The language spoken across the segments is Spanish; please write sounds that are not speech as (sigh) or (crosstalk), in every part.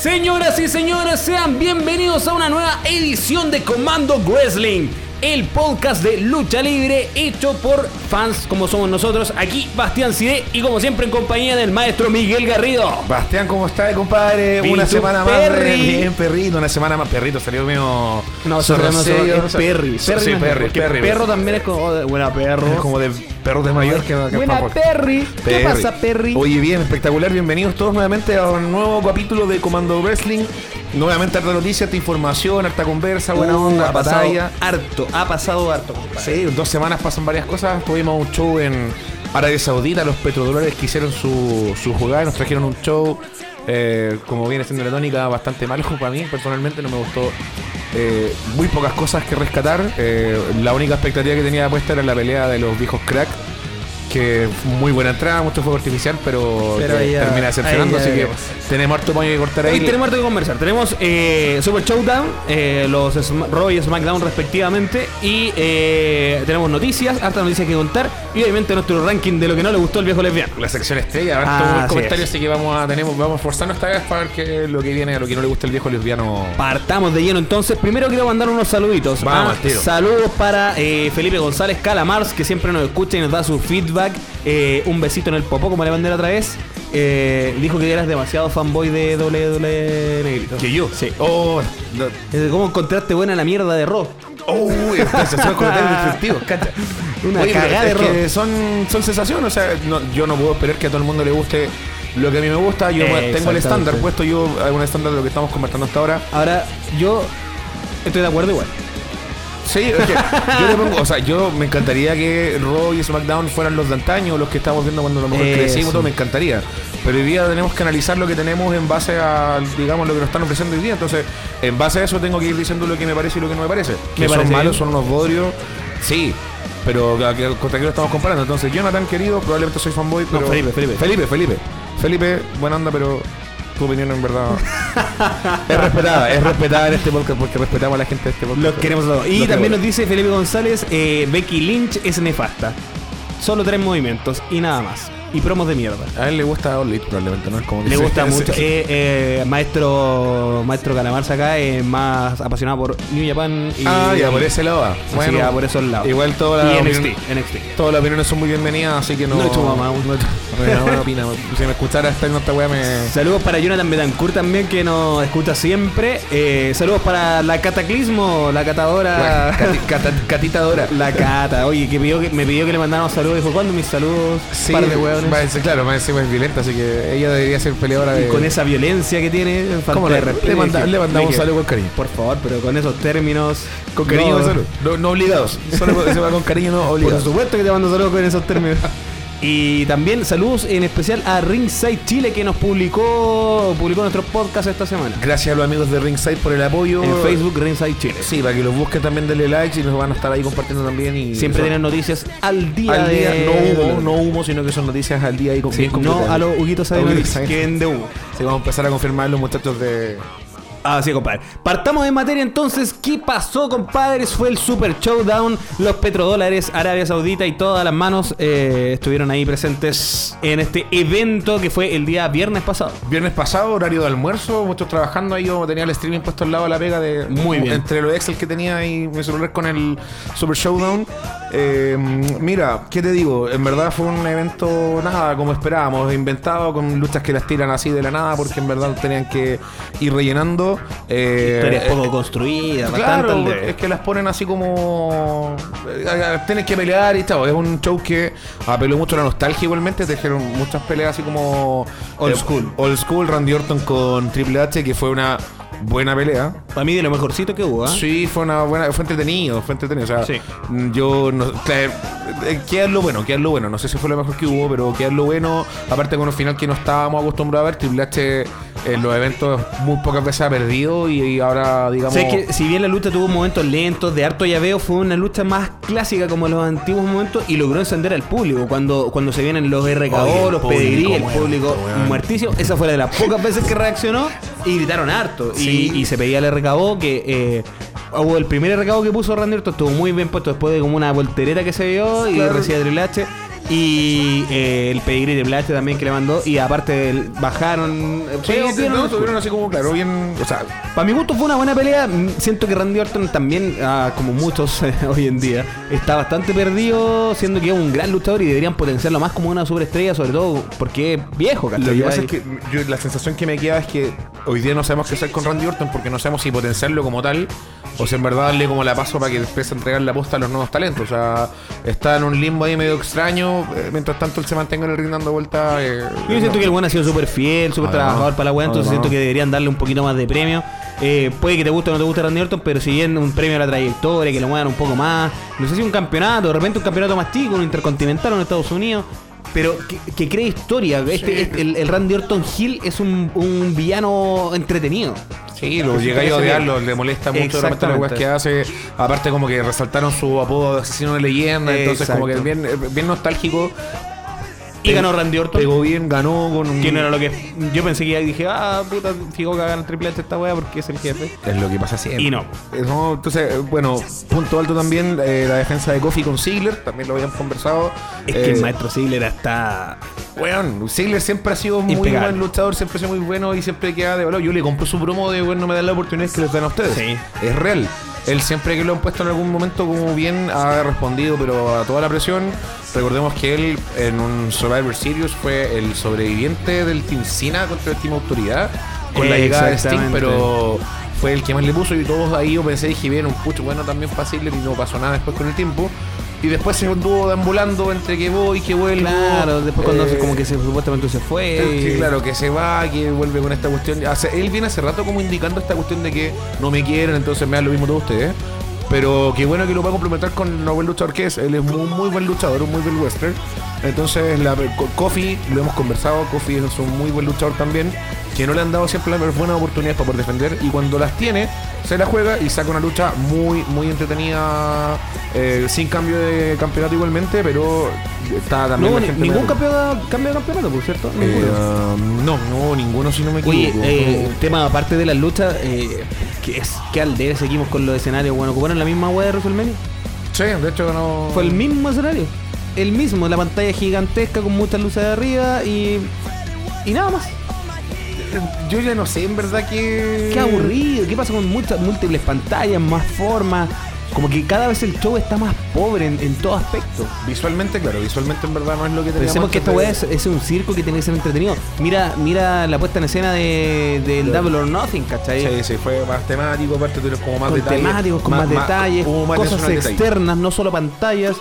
Señoras y señores, sean bienvenidos a una nueva edición de Comando Wrestling, el podcast de lucha libre hecho por fans como somos nosotros. Aquí Bastián Cide y como siempre en compañía del maestro Miguel Garrido. Bastián, ¿cómo estás, compadre? Una ¿tú, semana más. Perry? Bien, perrito, una semana más. Perrito salió mío. No, sorry, no, sorry, es Perry. Sí, Perry, no es- Perry, porque Perry. Perro también es como de buena perro. Es como de perros de mayor que que Buena papo. Perry. ¿Qué Perry. pasa, Perry? Oye, bien, espectacular. Bienvenidos todos nuevamente a un nuevo capítulo de Comando Wrestling. Nuevamente harta noticia, harta información, harta conversa, buena Uh, onda, ha pasado batalla. harto, ha pasado harto, compadre. Sí, en dos semanas pasan varias cosas. Tuvimos un show en Arabia Saudita. Los petrodólares que hicieron su, su jugada nos trajeron un show, eh, como viene siendo la tónica, bastante malo (laughs) para mí. Personalmente no me gustó. Eh, muy pocas cosas que rescatar. Eh, la única expectativa que tenía puesta era la pelea de los viejos crack. Que muy buena entrada, mucho fuego artificial, pero, ya- termina decepcionando. Así que tenemos harto paño que cortar ahí. Hoy tenemos harto que conversar. Tenemos eh, Super Showdown, eh, los Raw y SmackDown respectivamente. Y eh, tenemos noticias, hartas noticias que contar. Y obviamente nuestro ranking de lo que no le gustó al viejo lesbiano. La sección estrella, Ah, buen así comentario, es. así que vamos a tenemos, vamos a esforzarnos esta vez para ver qué lo que viene, a lo que no le gusta el viejo lesbiano. Partamos de lleno entonces. Primero quiero mandar unos saluditos. Vamos, Ah. Saludos para eh, Felipe González Calamars, que siempre nos escucha y nos da su feedback. Eh, un besito en el popó, como le mandé la otra vez. Eh, dijo que eras demasiado fanboy de WWE Negrito. ¿Que yo? Sí. Oh, no. ¿Cómo encontraste buena la mierda de Raw? Oh, cacha. Una Oye, cagada de Raw. son, son sensaciones, o sea, no- yo no puedo esperar que a todo el mundo le guste lo que a mí me gusta. Yo Eh, tengo el estándar puesto, yo hago un estándar de lo que estamos conversando hasta ahora. Ahora, yo estoy de acuerdo igual. Sí, que yo le pongo, o sea, yo me encantaría que Raw y SmackDown fueran los de antaño, los que estamos viendo cuando Eso. crecimos, todo me encantaría. Pero hoy día tenemos que analizar lo que tenemos en base a, digamos, lo que nos están ofreciendo hoy día. Entonces, en base a eso tengo que ir diciendo lo que me parece y lo que no me parece. Que Me son parece malos, bien. son unos bodrios. Sí, pero ¿a qué- ¿contra qué lo estamos comparando? Entonces, Jonathan, querido, probablemente soy fanboy, No, pero... Felipe, Felipe. Felipe, Felipe. Felipe, buena onda, pero tu opinión en verdad (laughs) es respetada, es respetada en este podcast porque respetamos a la gente de este podcast. Los queremos a todos. Y Los también queremos. nos dice Felipe González, eh, Becky Lynch es nefasta. Solo tres movimientos y nada más. Y promos de mierda. A él le gusta All Elite probablemente, ¿no? Es como que Le se- gusta se- mucho. (laughs) Eh, eh, maestro Maestro Calamarza acá es más apasionado por New Japan y Ah, ya, por ese lado va. Va por esos lados. Igual todas las NXT. todas las opiniones son muy bienvenidas, así que no... No he hecho mamá aún. No he hecho- (laughs) Bueno, bueno, opina. Si me escuchara esta en esta weá me... Saludos para Jonathan Betancourt también que nos escucha siempre. Eh, saludos para la Cataclismo, la catadora. Cati- cata- Catita Dora. La cata, oye, que, pidió que me pidió que le mandáramos saludos. Dijo, ¿cuándo mis saludos? Sí, Par de hueones. Va a ser- claro, más encima es violenta, así que ella debería ser peleadora de... Con esa violencia que tiene, ¿Cómo le, le, manda- le mandamos saludo con cariño? Por favor, pero con esos términos. Con cariño, no, salud. No, no obligados. Solo se va con cariño, no Por obligados. supuesto que te mando saludos con esos términos. (laughs) Y también saludos en especial a Ringside Chile que nos publicó publicó nuestro podcast esta semana. Gracias a los amigos de Ringside por el apoyo. En Facebook Ringside Chile. Sí, para que los busquen también, denle likes y nos van a estar ahí compartiendo también. y Siempre tienen noticias al día al de día, no humo, no humo, sino que son noticias al día y con Sí, no a los Huguitos que vende humo. Sí, vamos a empezar a confirmar los muchachos de. Ah, sí, compadre. Partamos en materia entonces. ¿Qué pasó, compadres? Fue el Super Showdown. Los petrodólares, Arabia Saudita y todas las manos eh, estuvieron ahí presentes en este evento que fue el día viernes pasado. Viernes pasado, horario de almuerzo, muchos trabajando ahí. Yo tenía el streaming puesto al lado de la pega de. Muy bien. Entre los Excel que tenía ahí mi celular con el Super Showdown. Eh, mira, ¿qué te digo? En verdad fue un evento, nada, como esperábamos, inventado, con luchas que las tiran así de la nada, porque en verdad tenían que ir rellenando. Eh, Historias eh, poco construidas, Claro, es que las ponen así como. eh, Tienes que pelear y tal. Es un show que apeló mucho a la nostalgia igualmente. Trajeron muchas peleas así como. Old eh, school. Old school, Randy Orton con Triple H, que fue una buena pelea. Para mí de lo mejorcito que hubo, ¿ah? Sí, fue una buena, fue entretenido, fue entretenido. O sea, Sí. yo no, claro, eh, queda lo bueno, queda lo bueno. No sé si fue lo mejor que hubo, pero queda lo bueno. Aparte con un final que no estábamos acostumbrados a ver, Triple H en los eventos muy pocas veces ha perdido y, y ahora digamos. Sé que si bien la lucha tuvo momentos lentos, de harto llaveo, fue una lucha más clásica como los antiguos momentos y logró encender al público. Cuando, cuando se vienen los RKO, los pedigrí, el público weón. muertísimo, esa fue la de las pocas veces que reaccionó y gritaron harto. Y- Sí. Y, se pedía el RKO que eh, hubo el primer RKO que puso Randy Orton, estuvo muy bien puesto después de como una voltereta que se dio y recibía Triple H. Y eh, el pedigrí de Blache también que le mandó. Y aparte el- bajaron. Sí, pero sí, bien, no, tuvieron así como, claro, bien. O sea, Para mi gusto fue una buena pelea. Mm, Siento que Randy Orton también, ah, como muchos eh, (laughs) hoy en día, está bastante perdido, siendo que es un gran luchador y deberían potenciarlo más como una superestrella, sobre todo porque es viejo, ¿cachai? Lo que pasa es que yo, la sensación que me queda es que hoy día no sabemos qué hacer con Randy Orton porque no sabemos si potenciarlo como tal o si en verdad darle como la paso para que empiece a entregar la posta a los nuevos talentos. O sea, está en un limbo ahí medio extraño. Eh, mientras tanto él se mantenga en el ring dando vueltas. eh, Yo siento no. que el buen ha sido súper fiel, súper Además, trabajador para la weá, entonces además. siento que deberían darle un poquito más de premio. Eh, puede que te guste o no te guste Randy Orton, pero si bien un premio a la trayectoria, que lo muevan un poco más, no sé si un campeonato, de repente un campeonato más chico, un intercontinental en Estados Unidos, pero que, que cree historia. Este, este- el, el Randy Orton Hill es un, un villano entretenido. Sí, lo llegáis a odiarlo, le molesta mucho realmente las Exactamente. que hace. Aparte, como que resaltaron su apodo de asesino de leyenda, entonces, como que bien, bien nostálgico. Y ganó Randy Orton. Pegó bien, ganó con un. Que no era lo que. Yo pensé que dije, ah, puta, fijo que hagan el triple H esta weá porque es el jefe. Es lo que pasa siempre. Y no. Eh, no, entonces, eh, bueno, punto alto también, eh, la defensa de Kofi con Ziggler, también lo habían conversado. Es Eh, que el maestro Ziggler está. Weón, Ziggler siempre ha sido muy Impecable. buen luchador, siempre ha sido muy bueno y siempre queda de valor. Yo le compro su promo de, bueno, no me dan la oportunidad que les dan a ustedes. Sí. Es real. Él siempre que lo han puesto en algún momento como bien ha respondido, pero a toda la presión. Recordemos que él en un Survivor Series fue el sobreviviente del Team Cena contra el Team Autoridad con la llegada de Sting, pero fue el que más le puso y todos ahí yo pensé, dije, bien, un pucho bueno también Ziggler y no pasó nada después con el tiempo. Y después se anduvo deambulando entre que voy, que vuelvo. Claro, después cuando Eh, se- como que se, supuestamente se fue. que, claro, que se va, que vuelve con esta cuestión. Hace- él viene hace rato como indicando esta cuestión de que no me quieren, entonces me da lo mismo todos ustedes. Pero qué bueno que lo va a complementar con un buen luchador que es. Él es muy, muy buen luchador, un muy buen western. Entonces, la, co- Kofi, lo hemos conversado, Kofi es un muy buen luchador también, que no le han dado siempre las buenas oportunidades para poder defender. Y cuando las tiene, se la juega y saca una lucha muy, muy entretenida, eh, sin cambio de campeonato igualmente, pero está No también... la gente ningún cambio, cambio de campeonato, por cierto. eh, Ninguno. no, no, ninguno si no me Oye, equivoco. eh, tema aparte de las luchas, eh, que es que al debe seguimos con los escenarios. Bueno, ocuparon la misma web de WrestleMania. sí, de hecho no. Fue el mismo escenario. El mismo, la pantalla gigantesca con muchas luces de arriba y. Y nada más. Yo ya no sé, en verdad que. Qué aburrido. ¿Qué pasa con muchas múltiples pantallas, más formas? Como que cada vez el show está más pobre en, en todo aspecto. Visualmente, claro, visualmente en verdad no es lo que teníamos. Pensemos que esta weá de- es, es un circo que tiene que ser entretenido. Mira, mira la puesta en escena de, del Double or Nothing, ¿cachai? Sí, sí, fue más temático, aparte tuvieron como más con detalles. temáticos, con más, detalles, más cosas detalle. externas, no solo pantallas.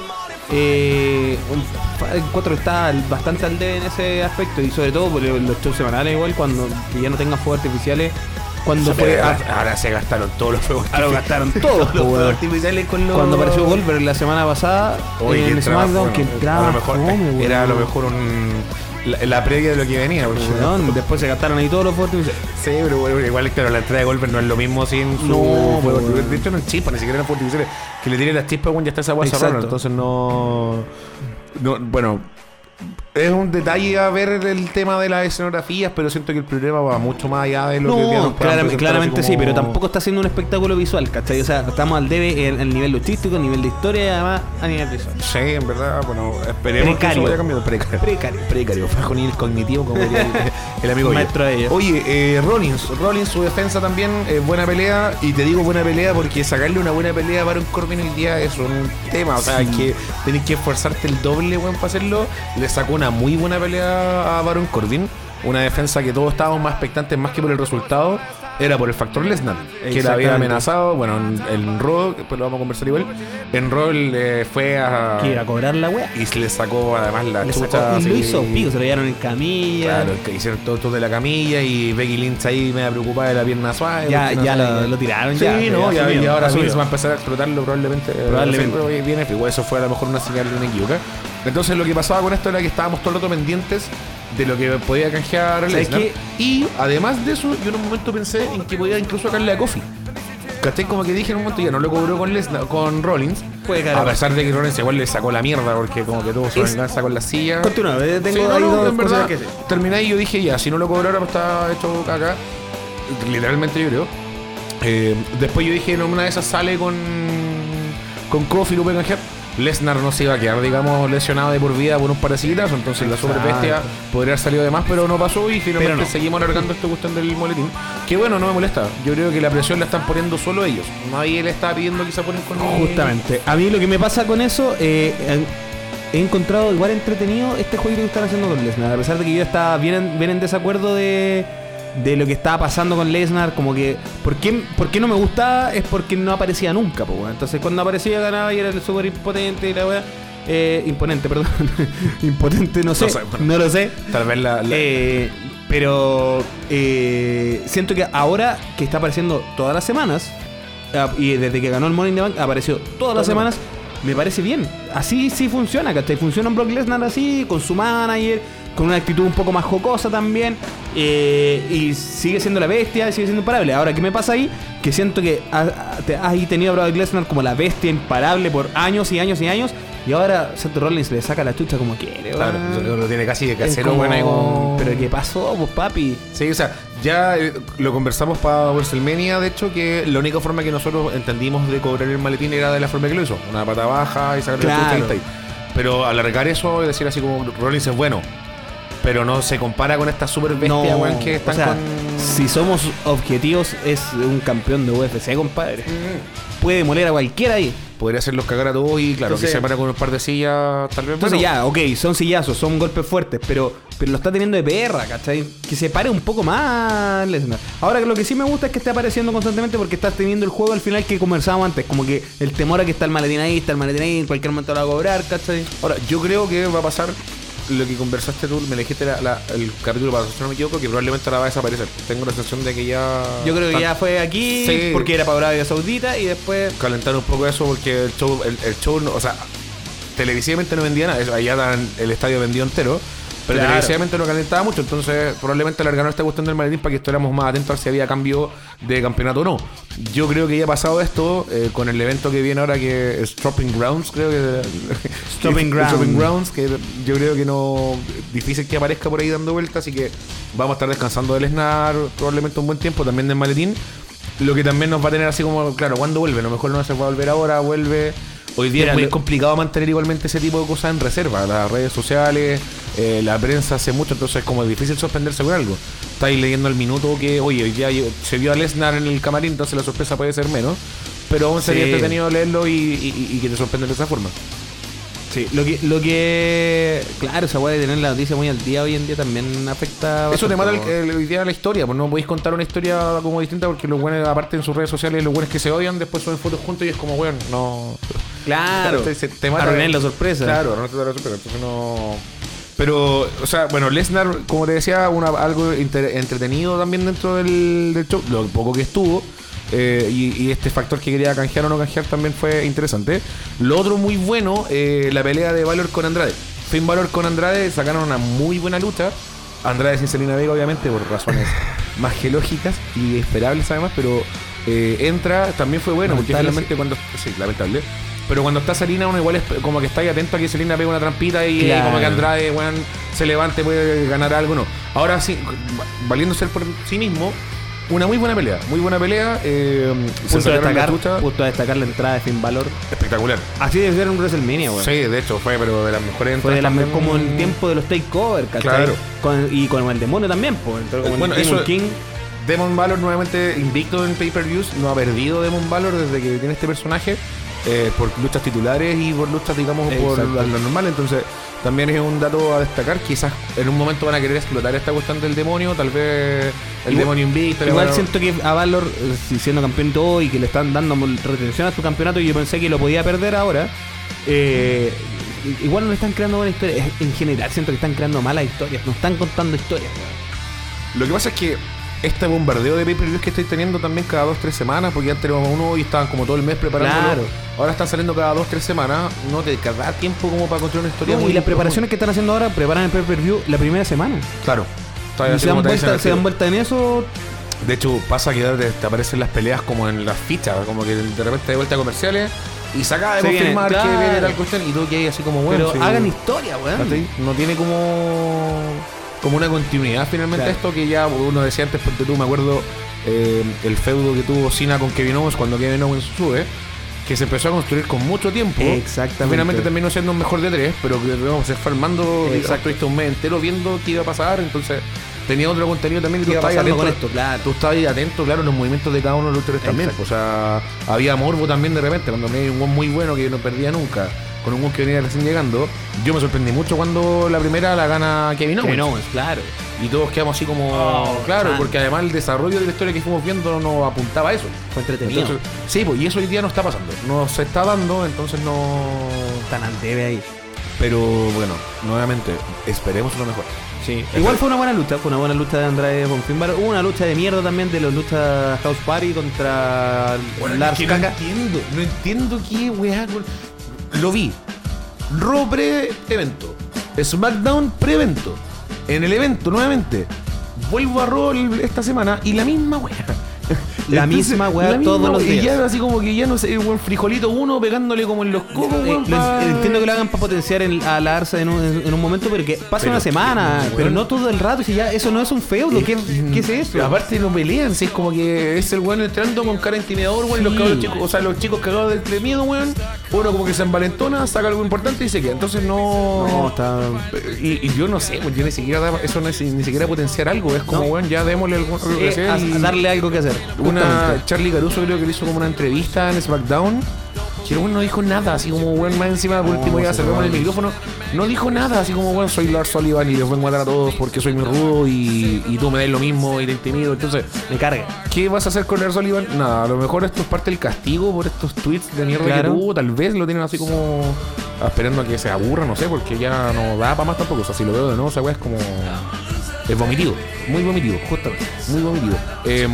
Eh, encuentro que está al- bastante al en ese aspecto y sobre todo los shows semanales igual cuando ya no tengan fuegos artificiales cuando fue a- ahora se gastaron todos los fuegos. ahora lo gastaron (laughs) todos los fuegos artificiales con los. cuando apareció Goldberg la semana pasada Oye, en que entraba, SmackDown bueno, que entraba a lo mejor, fome, era a lo mejor un. La, la previa de lo que venía. porque- después se gastaron ahí todos los fuegos Sí, pero bueno, igual, claro, la entrada de Goldberg no es lo mismo sin su. No, fuego. weón. de hecho, no es chispa, ni siquiera eran fuegos. Que le tiren las chispas, bueno, ya está esa guasa rara. Entonces no, no. Bueno, es un detalle a ver el tema de las escenografías, pero siento que el problema va mucho más allá de lo que nos puedan claramente, sí, pero tampoco está haciendo un espectáculo visual, ¿cachai? O sea, estamos al debe en el nivel luchístico, a nivel de historia y además a nivel visual. Sí, en verdad, bueno, esperemos que Precario. eso vaya cambiando. Precario. Precario. Precario, bajo nivel cognitivo, como diría el, (laughs) el amigo. Maestro de ellos. Oye, eh, Rollins, Rollins, su defensa también, eh, buena pelea. Y te digo buena pelea porque sacarle una buena pelea a Baron Corbin hoy día es un tema. O sea, Sí. que tenés que esforzarte el doble, weón, para hacerlo. Le sacó una muy buena pelea a Baron Corbin. Una defensa que todos estábamos más expectantes, más que por el resultado, era por el factor Lesnar, que la había amenazado. Bueno, en, en Raw, después lo vamos a conversar igual. En Raw eh, fue a. Que iba a cobrar la wea. Y se le sacó además la Le chucha. sacó- y lo hizo pico, se lo llevaron en camilla. Claro, que hicieron todo, todo de la camilla y Becky Lynch ahí media preocupada de la pierna suave. Ya, ya lo, tiraron Sí, ya. no, ya, asumió, y ahora. Vince va a empezar a explotarlo probablemente. eh, Probablemente. viene, igual eso fue a lo mejor una señal de una equivoca. Entonces lo que pasaba con esto era que estábamos todo el rato pendientes de lo que podía canjear ¿Sabes Lesnar. qué? Y además de eso, yo en un momento pensé en que podía incluso sacarle a Kofi. ¿Cachai? Como que dije en un momento ya no lo cobró con Lesnar, con Rollins. Puede. A pesar de que Rollins igual le sacó la mierda porque como que tuvo su Es- venganza con la silla. Continúa, tengo Sí, no, ahí no, dos en cosas verdad, que sí. terminé y yo dije ya, si no lo cobrara pues está hecho caca. Literalmente yo creo. Eh, después yo dije, no, una de esas sale con con Kofi, lo puede canjear. Lesnar no se iba a quedar, digamos, lesionado de por vida por un par de siguitas, entonces la super bestia podría haber salido de más, pero no pasó y finalmente seguimos alargando esta cuestión del moletín. Que bueno, no me molesta. Yo creo que la presión la están poniendo solo ellos. Nadie le está pidiendo que se ponen con Justamente. A mí lo que me pasa con eso, eh, he encontrado igual entretenido este juego que están haciendo con Lesnar. A pesar de que yo estaba bien, bien en desacuerdo de de lo que estaba pasando con Lesnar, como que, ¿por qué, ¿por qué no me gustaba? Es porque no aparecía nunca, pues, Entonces cuando aparecía ganaba y era el súper impotente y la weá. Eh, imponente, (laughs) perdón. Impotente, no sé. No, lo sé. Tal vez la. Eh, pero eh, siento que ahora que está apareciendo todas las semanas, ah, y desde que ganó el Morning the Bank, apareció todas las semanas, me parece bien. Así sí funciona, ¿cachai? Funciona un Brock Lesnar así, con su manager con una actitud un poco más jocosa también. Eh, y sigue siendo la bestia, sigue siendo imparable. Ahora, ¿qué me pasa ahí? Que siento que has, tenido a Brock Lesnar como la bestia imparable por años y años y años. Y ahora Seth Rollins le saca la chucha como quiere. Claro, lo tiene casi de casero, bueno, Pero ¿qué pasó, pues, papi? Sí, o sea, ya eh, lo conversamos para WrestleMania, de hecho, que la única forma que nosotros entendimos de cobrar el maletín era de la forma que lo hizo. Una pata baja y sacar la chucha y Pero alargar eso y decir así como Rollins es bueno, pero no se compara con esta super bestia, no, que están con... Si somos objetivos, es un campeón de UFC, compadre. Mm. Puede moler a cualquiera ahí. Podría hacerlos cagar a todos y claro, que se para con un par de sillas, tal vez. Entonces ya, ok, son sillazos, son golpes fuertes, pero, pero lo está teniendo de perra, ¿cachai? Que se pare un poco más Ahora lo que sí me gusta es que esté apareciendo constantemente porque estás teniendo el juego al final que conversábamos antes, como que el temor a que está el maletín ahí, está el maletín ahí, en cualquier momento lo va a cobrar, ¿cachai? Ahora, yo creo que va a pasar lo que conversaste tú, me elegiste el capítulo para si no me equivoco, que probablemente ahora va a desaparecer. Tengo la sensación de que ya. Yo creo que ya fue aquí porque era para Arabia Saudita y después. Calentar un poco eso porque el show, el, show o sea, televisivamente no vendía nada. Allá el estadio vendió entero. Pero televisivamente no calentaba mucho, entonces probablemente alargaron esta cuestión del maletín para que estuviéramos más atentos a si había cambio de campeonato o no. Yo creo que ya ha pasado esto eh, con el evento que viene ahora que es Stopping Grounds, creo que. (laughs) (laughs) Stopping Grounds. Grounds, que yo creo que no. Difícil que aparezca por ahí dando vueltas, así que vamos a estar descansando del SNAR probablemente un buen tiempo, también del maletín. Lo que también nos va a tener así como, claro, ¿cuándo vuelve? A lo mejor no se puede volver ahora, vuelve. Hoy día es muy complicado mantener igualmente ese tipo de cosas en reserva. Las redes sociales, eh, la prensa hace mucho, entonces es como difícil sorprenderse con algo. Estáis leyendo el minuto que, oye, hoy día se vio a Lesnar en el camarín, entonces la sorpresa puede ser menos. Pero aún sería entretenido leerlo y, que te sorprenda de esa forma. Sí, lo que, lo que claro, esa weá de tener la noticia muy al día hoy en día también afecta. Eso te mata el, hoy día la historia, pues no podéis contar una historia como distinta porque los buenos, aparte en sus redes sociales, los buenos que se odian, después suben fotos juntos y es como, weón, no. Claro, te, te mata. la sorpresa. Claro, no te da la sorpresa, entonces no. Pero, o sea, bueno, Lesnar, como te decía, una, algo entretenido también dentro del, show, lo poco que estuvo. Eh, y, este factor que quería canjear o no canjear también fue interesante. Lo otro muy bueno, eh, la pelea de Valor con Andrade. Finn Valor con Andrade sacaron una muy buena lucha. Andrade sin Selena Vega, obviamente, por razones (laughs) más geológicas y esperables además, pero eh, entra, también fue bueno, porque finalmente cuando. Sí, lamentable. Pero cuando está Selina, uno igual es como que está ahí atento a que Selina pegue una trampita y como que Andrade, weón, se levante, puede ganar algo, no. Ahora sí, valiéndose por sí mismo, una muy buena pelea, muy buena pelea. Eh, justo, a destacar, justo a destacar la entrada de Finn Valor. Espectacular. Así debe ser un WrestleMania, weón. Sí, de hecho, fue, pero de las mejores entradas. Fue de las como en tiempo de los takeover, ¿cachai? Claro. y con el demonio también, pues. Bueno, eso, King. Demon Valor nuevamente invicto en pay-per-views, no ha perdido Demon Valor desde que tiene este personaje. Eh, por luchas titulares y por luchas, digamos, por lo normal. Entonces, también es un dato a destacar. Quizás en un momento van a querer explotar esta cuestión del demonio, tal vez el demonio invicto. Igual siento que a Valor, eh, siendo campeón y todo, y que le están dando retención a su campeonato, y yo pensé que lo podía perder ahora. Eh, igual no le están creando buenas historias. En general, siento que están creando malas historias. No están contando historias. Lo que pasa es que este bombardeo de pay-per-views que estáis teniendo también cada dos tres semanas, porque antes teníamos uno y estaban como todo el mes preparándolo. Ahora están saliendo cada dos tres semanas. No te da tiempo como para construir una historia. y las preparaciones que están haciendo ahora preparan el pay-per-view la primera semana. Claro. se, dan vuelta, se dan vuelta en eso. De hecho, pasa que te, aparecen las peleas como en las fichas, como que de repente de vuelta a comerciales y saca de confirmar que viene tal cuestión y todo que hay así como bueno. Pero hagan historia, weón. No tiene como como una continuidad finalmente esto que ya uno decía antes, porque tú me acuerdo eh, el feudo que tuvo Cena con Kevin Owens cuando Kevin Owens sube, que se empezó a construir con mucho tiempo. Exactamente. Finalmente terminó siendo un mejor de tres, pero que debemos ser farmando Exacto. estuviste un mes entero viendo qué iba a pasar, entonces tenía otro contenido también y tú ¿Qué iba estabas atento. con esto? Claro. Tú estabas atento, claro, en los movimientos de cada uno de los luchadores también. Exacto. O sea, había morbo también de repente, cuando me un muy bueno que yo no perdía nunca, con un gol que venía recién llegando. Yo me sorprendí mucho cuando la primera la gana Kevin Owens. Kevin Owens, claro. Y todos quedamos así como. Oh, claro, man. porque además el desarrollo de la historia que fuimos viendo no apuntaba a eso. Fue entretenido. Entonces, sí, pues, y eso hoy día no está pasando. No se está dando, entonces no. Tan al debe ahí. Pero bueno, nuevamente, esperemos lo mejor. Sí. Igual fue una buena lucha, fue una buena lucha de Andrade Balor. Hubo una lucha de mierda también de los luchas House Party contra Lars que no entiendo, no entiendo qué weá. Lo vi. Raw pre-evento. SmackDown pre-evento. En el evento, nuevamente. Vuelvo a Raw esta semana y la misma weá. La misma weá misma todos los weá. Y días. ya así como que ya no sé, buen frijolito uno pegándole como en los cocos, Eh, weón, lo- pa- entiendo que lo hagan para potenciar el- a la Arsa en un, en un momento, pero que Pero una semana, que, pero no todo el rato. Si ya eso no es un feudo, ¿qué, qué es eso? Aparte no pelean, si es como que es el weón entrando con cara intimidador, weón, los cabros chicos, o sea, los chicos cagados del de miedo, weón, uno como que se envalentona, saca algo importante y se queda. Entonces no. No, está. Y, y yo no sé, yo ni siquiera da- eso no es ni siquiera potenciar algo, es como, No. weón, ya démosle algo, algo que Eh, sea a- y- a darle algo que hacer. Una. Charlie Caruso creo que le hizo como una entrevista en SmackDown. Que el weón no dijo nada, así como weón más encima por último ya se cerramos el micrófono. No dijo nada, así como weón soy Lars Sullivan y les vengo a matar a todos porque soy muy rudo y, y tú me das lo mismo y te intimido. Entonces, Me carga. ¿Qué vas a hacer con Lars Sullivan? Nada, a lo mejor esto es parte del castigo por estos tweets de mierda Claro. que tuvo. Tal vez lo tienen así como esperando a que se aburra, no sé, porque ya no da para más tampoco. O sea, si lo veo de nuevo, esa weá es como. Es vomitivo, muy vomitivo, justamente, muy vomitivo. Em,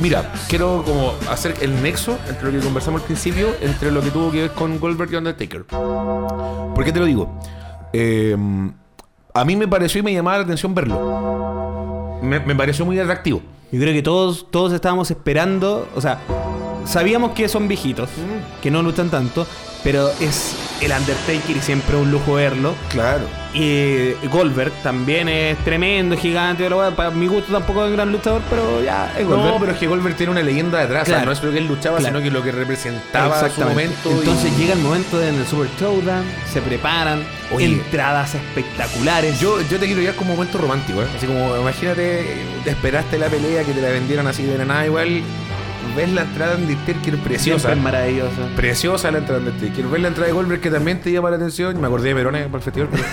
mira, quiero como hacer el nexo entre lo que conversamos al principio, entre lo que tuvo que ver con Goldberg y Undertaker. ¿Por qué te lo digo? Em, a mí me pareció y me llamaba la atención verlo. Me, me pareció muy atractivo. Yo creo que todos, todos estábamos esperando, o sea, sabíamos que son viejitos, que no luchan tanto, pero es el Undertaker y siempre un lujo verlo. Claro. Y Goldberg también es tremendo, gigante, para mi gusto tampoco es un gran luchador, pero ya es Goldberg. No, pero es que Goldberg tiene una leyenda detrás. o sea, Claro. no es lo que él luchaba, Claro. sino que lo que representaba a su Exactamente. momento. y- Entonces llega el momento de en el Super Showdown, se preparan, Oye. entradas espectaculares. Yo, yo te quiero llevar como momento romántico, ¿eh? Así como, imagínate, te esperaste la pelea, que te la vendieran así de la nada igual. Ves la entrada de Undertaker preciosa. siempre es maravilloso. Preciosa la entrada de Undertaker. Ves la entrada de Goldberg que también te llama la atención. Me acordé de Verone para el festival. Pero,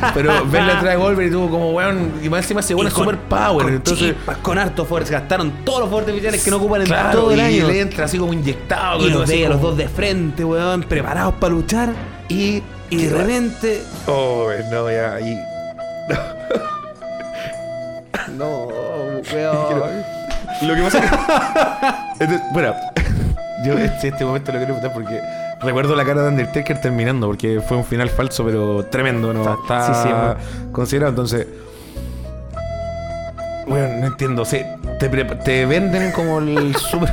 (laughs) pero ves la entrada de Goldberg y tuvo como, weón, y más encima se vuelve Y super power. Con entonces, chispas, con harto fuerza, gastaron todos los fuertes artificiales que no ocupan en claro, todo el y año. él entra así como inyectado. Y los veía a los dos de frente, weón, preparados para luchar. Y, Y de repente. Oh, no, ya, y No, (laughs) Quiero- Lo que pasa es que. (laughs) Entonces, bueno, (laughs) yo este, este momento lo quiero contar porque recuerdo la cara de Undertaker terminando, porque fue un final falso, pero tremendo, ¿no? Está Sí, sí, considerado. Entonces, bueno, no entiendo. Se, te, venden como el (laughs) super.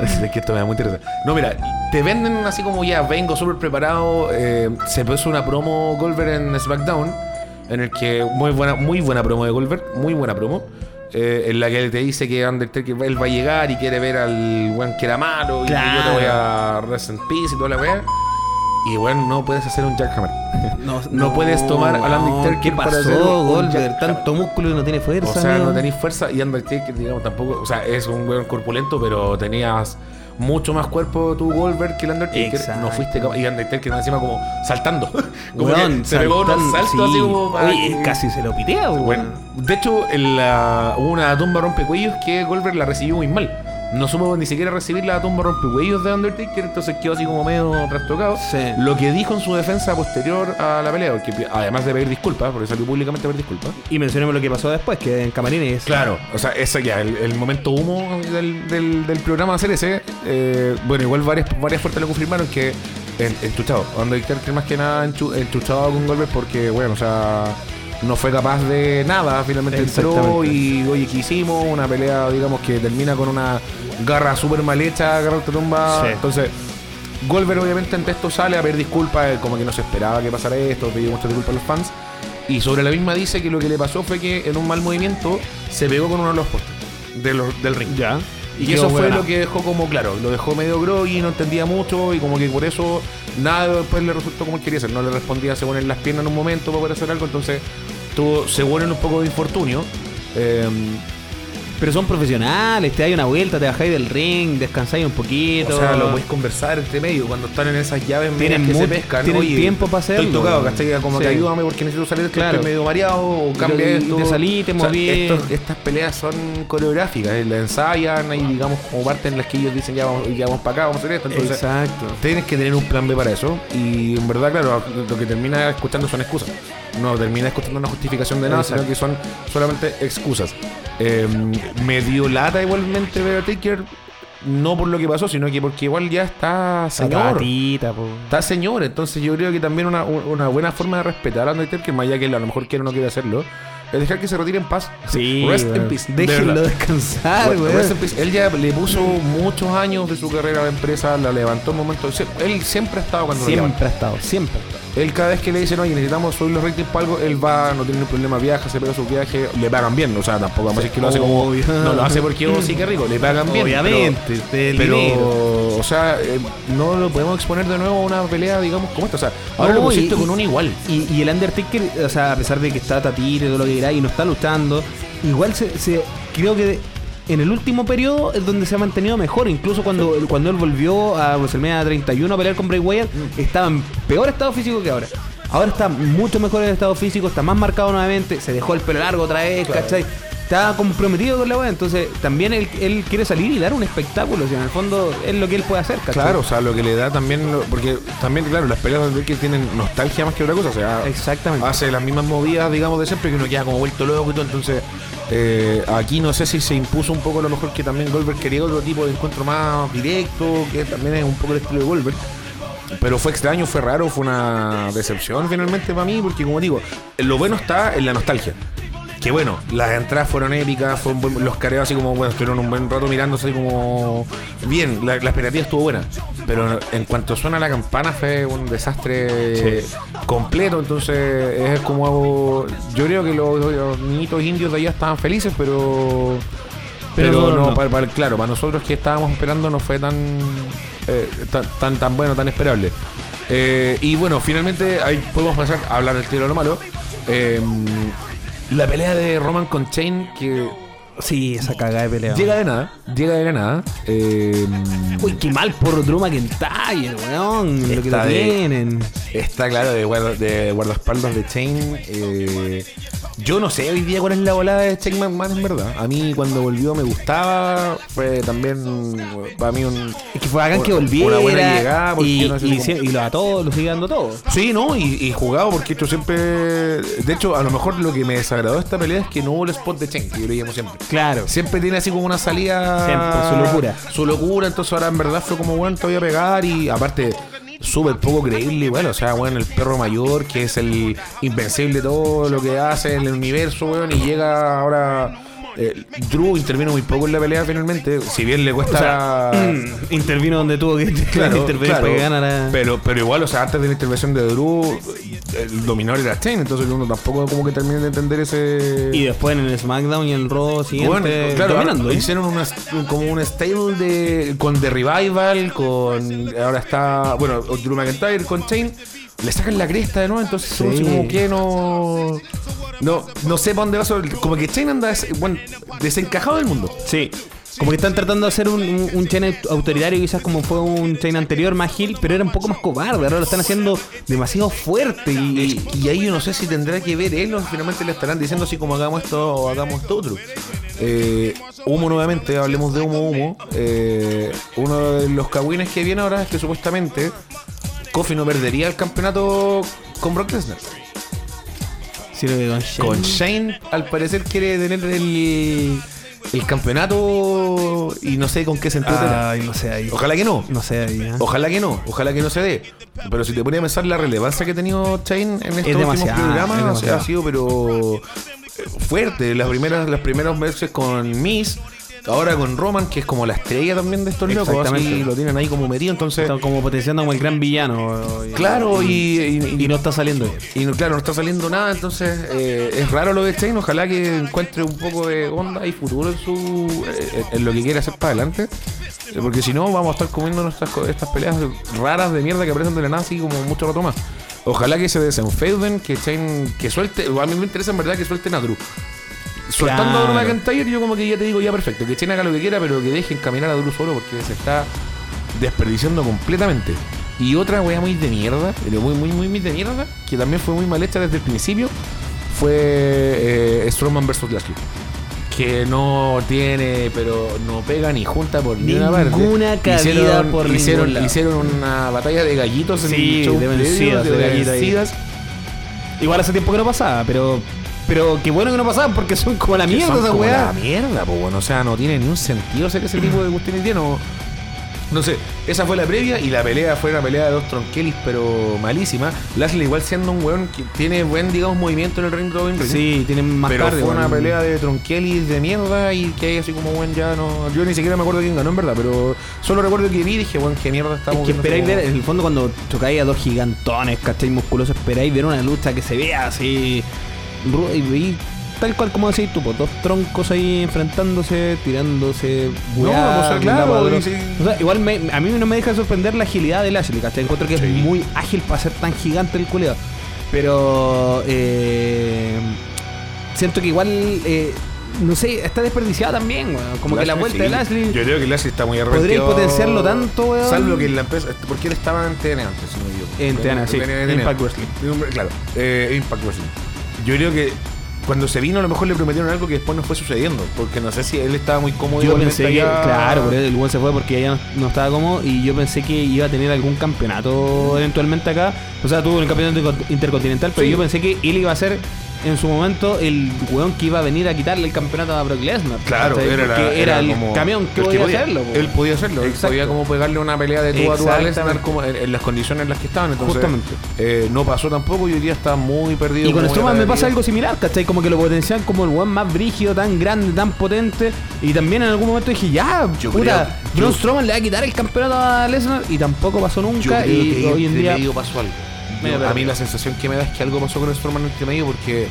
Es que esto me da muy interesante. No, mira, te venden así como ya, vengo súper preparado. eh, se puso una promo Goldberg en SmackDown, en el que muy buena, muy buena promo de Goldberg, muy buena promo. Eh, en la que te dice que Undertaker él va a llegar y quiere ver al weón que era malo y que yo te Claro. voy a rest in peace y toda la weá. Y weón, no puedes hacer un jackhammer. (laughs) No, No puedes tomar al Undertaker ¿Qué para pasó, hacer un Goldberg? Tanto músculo y no tiene fuerza. O sea, amigo. no tenéis fuerza y Undertaker, digamos, tampoco. O sea, es un weón corpulento, pero tenías mucho más cuerpo tu Goldberg que el Undertaker. Exacto. No fuiste capaz. Y Undertaker encima como saltando. (laughs) como que se pegó unos saltos sí. así como para Oye, que- casi se lo pitea. Bueno, de hecho, en la, hubo una tumba rompecuellos que Goldberg la recibió muy mal. No supo ni siquiera recibir la tumba rompecuellos de Undertaker, entonces quedó así como medio trastocado. Sí. Lo que dijo en su defensa posterior a la pelea, porque además de pedir disculpas, porque salió públicamente a pedir disculpas. Y mencionemos lo que pasó después, que en camarines. Claro, o sea, ese ya, el, el momento humo del, del, del programa CLC, eh, bueno, igual varias, varias fuertes lo confirmaron que en- enchuchado, Undertaker más que nada enchu- enchuchado con Goldberg porque, bueno, o sea, no fue capaz de nada, finalmente entró y, oye, ¿qué hicimos? Una pelea, digamos, que termina con una garra súper mal hecha, garra tumba, Sí. entonces... Goldberg obviamente ante esto sale a pedir disculpas, eh, como que no se esperaba que pasara esto, pidió muchas disculpas a los fans. Y sobre la misma dice que lo que le pasó fue que en un mal movimiento se pegó con uno de los postes de del ring. Ya. Y, eso fue lo que dejó como claro, lo dejó medio groggy, no entendía mucho y como que por eso nada después le resultó como él quería hacer. No le respondía según en las piernas en un momento para poder hacer algo, entonces tuvo, según en un poco de infortunio. Eh, Pero son profesionales, te das una vuelta, te bajáis del ring, descansáis un poquito. o sea, lo podéis conversar entre medio cuando están en esas llaves Tienen que se pescan. tienen Oye, tiempo para hacerlo. Estoy tocado, ¿cachai? Como que ayúdame porque necesito salir, estoy Claro. medio mareado o cambia y esto. te salí, te O sea, moví. estos- estas peleas son coreográficas, eh, las ensayan y digamos como partes en las que ellos dicen ya vamos, ya vamos para acá, vamos a hacer esto. Entonces, Exacto. Tienes que tener un plan B para eso. Y en verdad, claro, lo que termina escuchando son excusas. No termina escuchando una justificación de nada, Exacto. sino que son solamente excusas. Eh, me dio lata igualmente ver a Taker. No por lo que pasó, sino que porque igual ya está señor. Patita. Está señor, entonces yo creo que también una, una buena forma de respetar a Undertaker, más allá que él a lo mejor quiere o no quiere hacerlo, es dejar que se retire en paz. Sí, Rest weón. in peace. Déjenlo descansar, Bueno, weón. rest in peace. Él ya le puso muchos años de su carrera a la empresa, la levantó un momento. Él siempre ha estado cuando. Siempre ha estado, siempre ha estado. Él cada vez que le dicen, oye, necesitamos subir los ratings para algo, él va, no tiene ningún problema, viaja, se pega sus viajes, le pagan bien. O sea, tampoco vamos a decir que lo hace como. No lo hace porque oh, sí que rico, le pagan bien. Obviamente, pero, o sea, eh, no lo podemos exponer de nuevo a una pelea, digamos, como esta. O sea, ahora No, lo pusiste y- con un igual. Y, y el Undertaker, o sea, a pesar de que está tatire y todo lo que dirá y no está luchando, igual se, se- creo que en el último periodo es donde se ha mantenido mejor. Incluso cuando, cuando él volvió a WrestleMania 31 a pelear con Bray Wyatt, estaba en peor estado físico que ahora. Ahora está mucho mejor en estado físico, está más marcado nuevamente, se dejó el pelo largo otra vez, ¿cachai? Está comprometido con la weá, entonces también él, él quiere salir y dar un espectáculo, si en el fondo es lo que él puede hacer, ¿cachai? Claro, o sea, lo que le da también, lo- porque también, claro, las peleas de que tienen nostalgia más que otra cosa, o sea, Exactamente. hace las mismas movidas, digamos, de siempre, que uno queda como vuelto loco y todo, entonces eh, aquí no sé si se impuso un poco a lo mejor que también Goldberg quería otro tipo de encuentro más directo, que también es un poco el estilo de Goldberg. Pero fue extraño, fue raro, fue una decepción finalmente para mí, porque como digo, lo bueno está en la nostalgia. Que bueno, las entradas fueron épicas, fue un buen- los careos así como, bueno, estuvieron un buen rato mirándose como bien, la, la expectativa estuvo buena. Pero en cuanto suena la campana fue un desastre completo, entonces es como, yo creo que los, los niñitos indios de allá estaban felices, pero... Pero no, no. Para, para- claro, para nosotros que estábamos esperando no fue tan eh, tan, tan, tan bueno, tan esperable. Eh, y bueno, finalmente ahí podemos pasar a hablar del tiro de lo malo. Eh, la pelea de Roman con Chain que Sí, esa cagada de pelea. llega de nada, llega de la nada. Eh, Uy, qué mal por Drew McIntyre, weón. Lo que Está lo tienen. está claro de, guarda, de guardaespaldas de Chain. eh, yo no sé hoy día cuál es la volada de Chain McMahon en verdad. A mí cuando volvió me gustaba. Fue también para mí un... Es que fue bacán que Una volviera. buena llegada, porque y, como- lo a todos, lo sigue dando todo. Sí, ¿no? Y, y jugado porque esto siempre... De hecho, a lo mejor lo que me desagradó de esta pelea es que no hubo el spot de Chain, que yo lo llamo siempre. Claro. Siempre tiene así como una salida... Siempre, su locura. Su locura, entonces ahora en verdad fue como, bueno, te voy a pegar y aparte... Súper poco creíble, bueno, o sea, bueno, el perro mayor, que es el invencible de todo lo que hace en el universo, weón, y llega ahora... eh, Drew intervino muy poco en la pelea finalmente, si bien le cuesta... Mm, intervino donde tuvo que Claro, (laughs) intervenir claro. para que ganara. Pero, pero igual, o sea, antes de la intervención de Drew, el dominador era Chain, entonces uno tampoco como que termina de entender ese. Y después en el SmackDown y en el Raw siguiente. bueno, claro, dominando, ¿eh? hicieron una, como un stable de con The Revival, con ahora está, bueno, Drew McIntyre con Chain, le sacan la cresta de nuevo, entonces Sí. como que no no no sé para dónde va sobre, como que Chain anda des- bueno, desencajado del mundo. Sí. Como que están tratando de hacer un, un, un chain autoritario, quizás como fue un chain anterior, más Gil, pero era un poco más cobarde. Ahora lo están haciendo demasiado fuerte y. Y, y ahí yo no sé si tendrá que ver él o finalmente le estarán diciendo así como hagamos esto o hagamos esto otro. Eh, humo nuevamente, hablemos de humo humo. Eh, uno de los cagüines que viene ahora es que supuestamente Kofi no perdería el campeonato con Brock Lesnar. Que con Shane. Con Shane al parecer quiere tener el, el campeonato y no sé con qué se entretenga. Ay, no sé ahí. Ojalá que no. No sé ahí. ¿eh? Ojalá que no, ojalá que no se dé. Pero si te pones a pensar la relevancia que ha tenido Chain en estos últimos demasiado, programas, es o sea, ha sido pero eh, fuerte. Las primeras, las primeras veces con Miss Ahora con Roman, que es como la estrella también de estos locos, así lo tienen ahí como metido, entonces... Está como potenciando como el gran villano. y- Claro, y, y- Y no está saliendo y no- claro, no está saliendo nada, entonces eh, es raro lo de Chain. Ojalá que encuentre un poco de onda y futuro en su eh, en lo que quiere hacer para adelante. Eh, Porque si no, vamos a estar comiendo nuestras, estas peleas raras de mierda que aparecen de la nada, así como mucho rato más. Ojalá que se desenfeuden, que Chain, que suelte. A mí me interesa en verdad que suelten a Drew. Soltando Claro. a McIntyre, yo como que ya te digo, ya perfecto. Que Chain haga lo que quiera, pero que dejen caminar a Drew solo porque se está desperdiciando completamente. Y otra wea muy de mierda, pero muy, muy, muy, muy de mierda, que también fue muy mal hecha desde el principio, fue eh, Strowman vs. Lashley. Que no tiene, pero no pega ni junta por ni una parte. Ninguna cabida hicieron, por hicieron, lado. hicieron una batalla de gallitos en el show de vencidas, de vencidas. Igual hace tiempo que no pasaba, pero. Pero qué bueno que no pasaba porque son como la mierda son esa como weá. La mierda, pues bueno, o sea, no tiene ni un sentido hacer ese tipo de cuestiones ya no. No sé, esa fue la previa y la pelea fue una pelea de dos tronquelis, pero malísima. Lashley igual siendo un weón que tiene buen, digamos, movimiento en el ring Robin Ring. Sí, tienen más pero cardio, fue una pelea de tronquelis de mierda y que hay así como, weón, ya no. Yo ni siquiera me acuerdo quién ganó, en verdad, pero solo recuerdo que vi y dije, weón, qué mierda estamos Es que esperáis así ver, en el fondo, cuando chocáis a dos gigantones, ¿cachai? Musculosos, esperáis ver una lucha que se vea así. Y, tal cual como decís tú, pues, dos troncos ahí enfrentándose, tirándose. No, weá, o sea, claro, y. O sea, igual me- a mí no me deja de sorprender la agilidad de Lashley, ¿cachai? Encuentro que Sí. es muy ágil para ser tan gigante el culiado. Pero. Eh, siento que igual. eh, no sé, está desperdiciada también, weón. Como que la vuelta sí. de Lashley. Yo creo que Lashley está muy Podría arrepentido. potenciarlo tanto, weón. Salvo que en la empresa. Porque él estaba en TN antes, no. En TNA, sí. TNA. Impact Wrestling. Claro, Impact Wrestling. Yo creo que cuando se vino, a lo mejor le prometieron algo que después no fue sucediendo. Porque no sé si él estaba muy cómodo. Yo pensé que, allá. claro, por el buen se fue porque ya no, no estaba cómodo y yo pensé que iba a tener algún campeonato eventualmente acá. O sea, tuvo el campeonato inter- intercontinental, pero Sí. yo pensé que él iba a ser en su momento el weón que iba a venir a quitarle el campeonato a Brock Lesnar. Claro, era, la- Porque era, el como- camión que el podía, podía hacerlo. Él podía hacerlo. Él podía como pegarle una pelea de tú a tú a Lesnar como en, en las condiciones en las que estaban. Entonces, Justamente. eh, no pasó tampoco y hoy día está muy perdido. Y con Strowman me pasa algo similar, ¿cachai? Como que lo potencian como el weón más brígido, tan grande, tan potente. Y también en algún momento dije, ya, Yo puta, Braun Strowman le va a quitar el campeonato a Lesnar y tampoco pasó Yo nunca. creo Y que hoy en día. pasó algo. Medio a mí la sensación que me da es que algo pasó con Strowman entre medio porque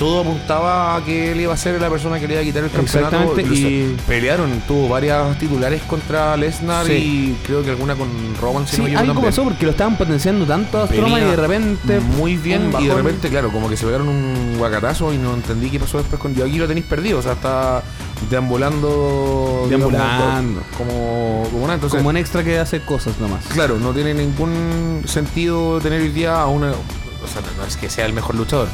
todo apuntaba a que él iba a ser la persona que le iba a quitar el campeonato. Y- pelearon, tuvo varias titulares contra Lesnar Sí. y creo que alguna con Roman. si Sí, no algo también. pasó porque lo estaban potenciando tanto a Strowman y de repente. muy bien y de repente claro como que se pegaron un guacatazo y no entendí qué pasó después con yo aquí lo tenéis perdido o sea está deambulando Deambulando. digamos, como como nada entonces como un extra que hace cosas nomás. claro no tiene ningún sentido tener hoy día a una o sea no es que sea el mejor luchador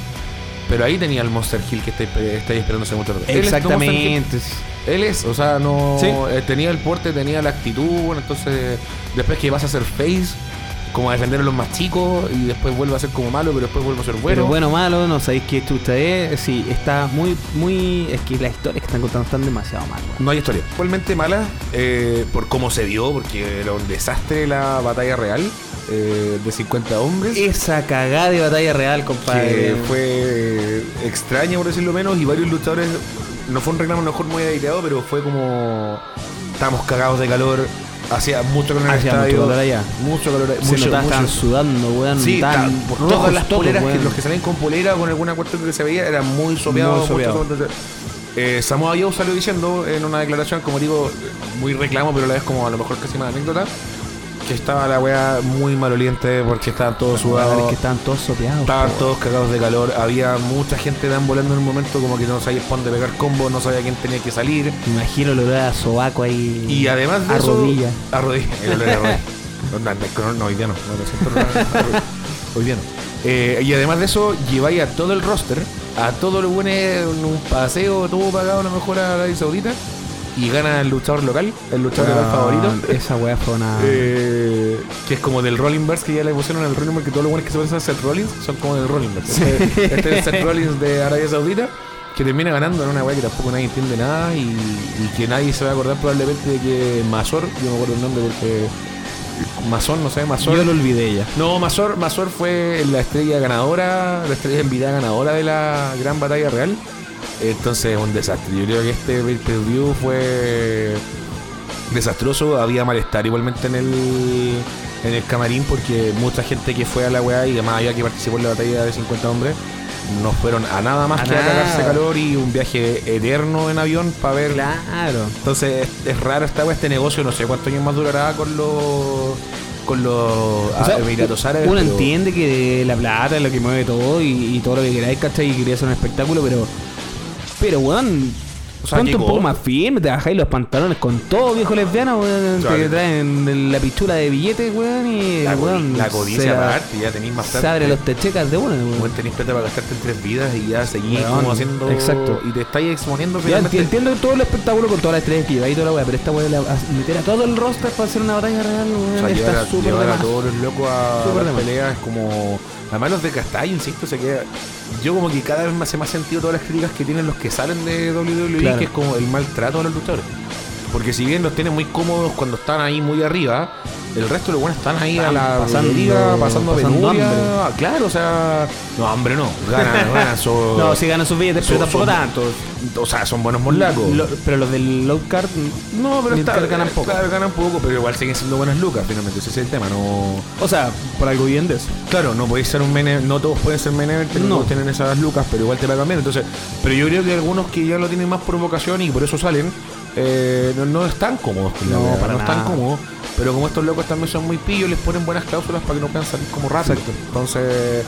pero ahí tenía el Monster Hill que estáis, estáis esperando ese mucho rato. Él es. Exactamente. Él es, o sea, no Sí. eh, tenía el porte, tenía la actitud, bueno, entonces después que vas a ser face, como a defender a los más chicos y después vuelve a ser como malo, pero después vuelve a ser bueno. Pero bueno, malo, no sabéis qué chucha es. Sí, está muy, muy. Es que las historias que están contando están demasiado mal. weón. No hay historia. Actualmente mala eh, por cómo se dio, porque era un desastre la batalla real eh, de 50 hombres. Esa cagada de batalla real, compadre. que fue extraña por decirlo menos y varios luchadores no fue un reclamo a lo mejor muy editado pero fue como estábamos cagados de calor hacía mucho calor en el Hacía mucho estadio calor allá. mucho calor Se mucho, notaba, mucho. estaban sudando, weón. Sí, por todas las poleras que los que salían con polera con alguna cuestión que se veía eran muy sopeados. Eh, Samoa Joe salió diciendo en una declaración, como digo, muy reclamo, pero a la vez como a lo mejor casi más anécdota, que estaba la weá muy maloliente porque estaban todos sudados. que estaban todos sopeados. Estaban po. todos cagados de calor, había mucha gente deambulando en un momento como que no sabía por dónde pegar combo, no sabía quién tenía que salir. Me imagino el olor a sobaco ahí. Y además de a eso. rodilla. A rodilla. El olor a rodilla. No, hoy día no. no, siento, hoy día no. Eh, y además de eso, lleváis a todo el roster, a todos los buenos en un paseo, todo pagado a lo mejor a Arabia Saudita, y gana el luchador local, el luchador local Weón, favorito. Esa weá fue una. Eh, que es como del Rolling Verse que ya le pusieron al Rolling Verse que todos los buenos que se parecen a Seth Rollins son como del Rolling Verse. Este, este es el Seth Rollins de Arabia Saudita que termina ganando en una weá que tampoco nadie entiende nada y, y que nadie se va a acordar probablemente de que Mazor, yo me acuerdo el nombre porque Mazón, no sé, Mazor. Yo lo olvidé ya. No, Mazor, Mazor fue la estrella ganadora, la estrella invitada ganadora de la gran batalla real. Entonces, un desastre. Yo creo que este pay-per-view fue desastroso. Había malestar igualmente en el, en el camarín porque mucha gente que fue a la weá y además había que participó en la batalla de 50 hombres no fueron a nada más A que a nada. cagarse calor y un viaje eterno en avión para ver. Claro. Entonces es, es raro esta weá, este negocio. No sé cuántos años más durará con los con los O sea, Emiratos Árabes. uno pero- entiende que la plata es lo que mueve todo y, y todo lo que queráis, ¿cachai? Y quería hacer un espectáculo, pero. Pero, weón. O sea, ponte qué un poco co- más firme, te bajáis los pantalones con todo, viejo lesbiano, weón. Claro. Te traen la pichula de billetes, weón, y La, weón. la codicia aparte, ya tenéis más Se abre los techecas de una, weón. Bueno, tenéis plata para gastarte en tres vidas y ya seguís Weón, como haciendo. exacto. Y te estáis exponiendo Ya entiendo todo el espectáculo con todas las estrellas que lleva y toda la weá, pero esta weá la- a- meter a todo el roster para hacer una batalla real, O weón, llevar, está a, súper llevar a más. todos los locos a peleas es como. Además los de Castallo, insisto, se queda. Yo como que cada vez me hace más sentido todas las críticas que tienen los que salen de WWE, Claro. que es como el maltrato a los luchadores. Porque si bien los tienen muy cómodos cuando están ahí muy arriba, el resto de los buenos están ahí a Están la pasando- liga, pasando, pasando penuria. hambre. Claro, o sea. No, hambre no. (laughs) Ganan, ganan. (laughs) son- No, sí ganan sus billetes, pero tampoco son- tanto. O sea, son buenos morlacos. Lo- pero los del low card No, pero está, ganan poco. Claro, ganan poco, pero igual siguen siendo buenas lucas, finalmente. Ese es el tema. No, O sea, por algo bien de eso. claro, no podéis ser un main event- no todos pueden ser main event, no tienen esas lucas, pero igual te pagan bien. Entonces, pero yo creo que algunos que ya lo tienen más por vocación y por eso salen, eh, no, no están cómodos la No, para no están nada. cómodos. Pero como estos locos también son muy pillos, les ponen buenas cláusulas para que no puedan salir como rápido. Exacto. Entonces,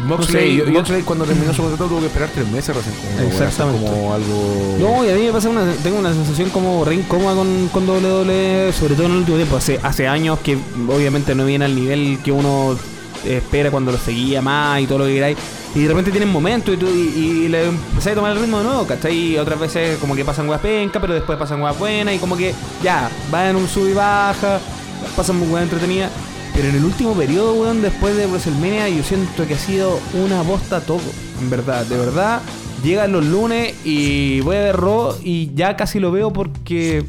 No Moxley, Moxley cuando (laughs) terminó su contrato tuvo que esperar tres meses recién. Como, Exactamente. Como algo. No, y a mí me pasa una, tengo una sensación como re incómoda con, con WWE, sobre todo en el último tiempo. Hace, hace años que obviamente no viene al nivel que uno espera cuando lo seguía más y todo lo que queráis. Y de repente tienen momentos y, tú, y, y le empezáis a tomar el ritmo de nuevo, ¿cachai? Y otras veces como que pasan huevas penca, pero después pasan huevas buenas y como que ya, va en un sub y baja, pasan muy huevas entretenidas. Pero en el último periodo, weón, después de WrestleMania, yo siento que ha sido una bosta todo. En verdad, de verdad. Llegan los lunes y voy a ver Raw y ya casi lo veo porque.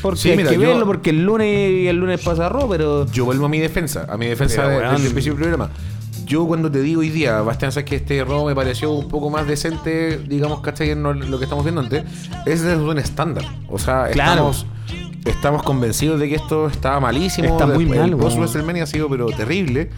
Porque Sí, hay mira, que yo- verlo, porque el lunes el lunes pasa Raw, pero. Yo vuelvo a mi defensa, a mi defensa desde el principio del programa. Yo cuando te digo hoy día, Bastián, sabes que este robo me pareció un poco más decente, digamos, ¿cachai? En lo que estamos viendo antes, es desde un estándar. O sea, Claro. estamos, estamos convencidos de que esto estaba malísimo. Está muy Después, mal, El post. WrestleMania ha sido pero terrible.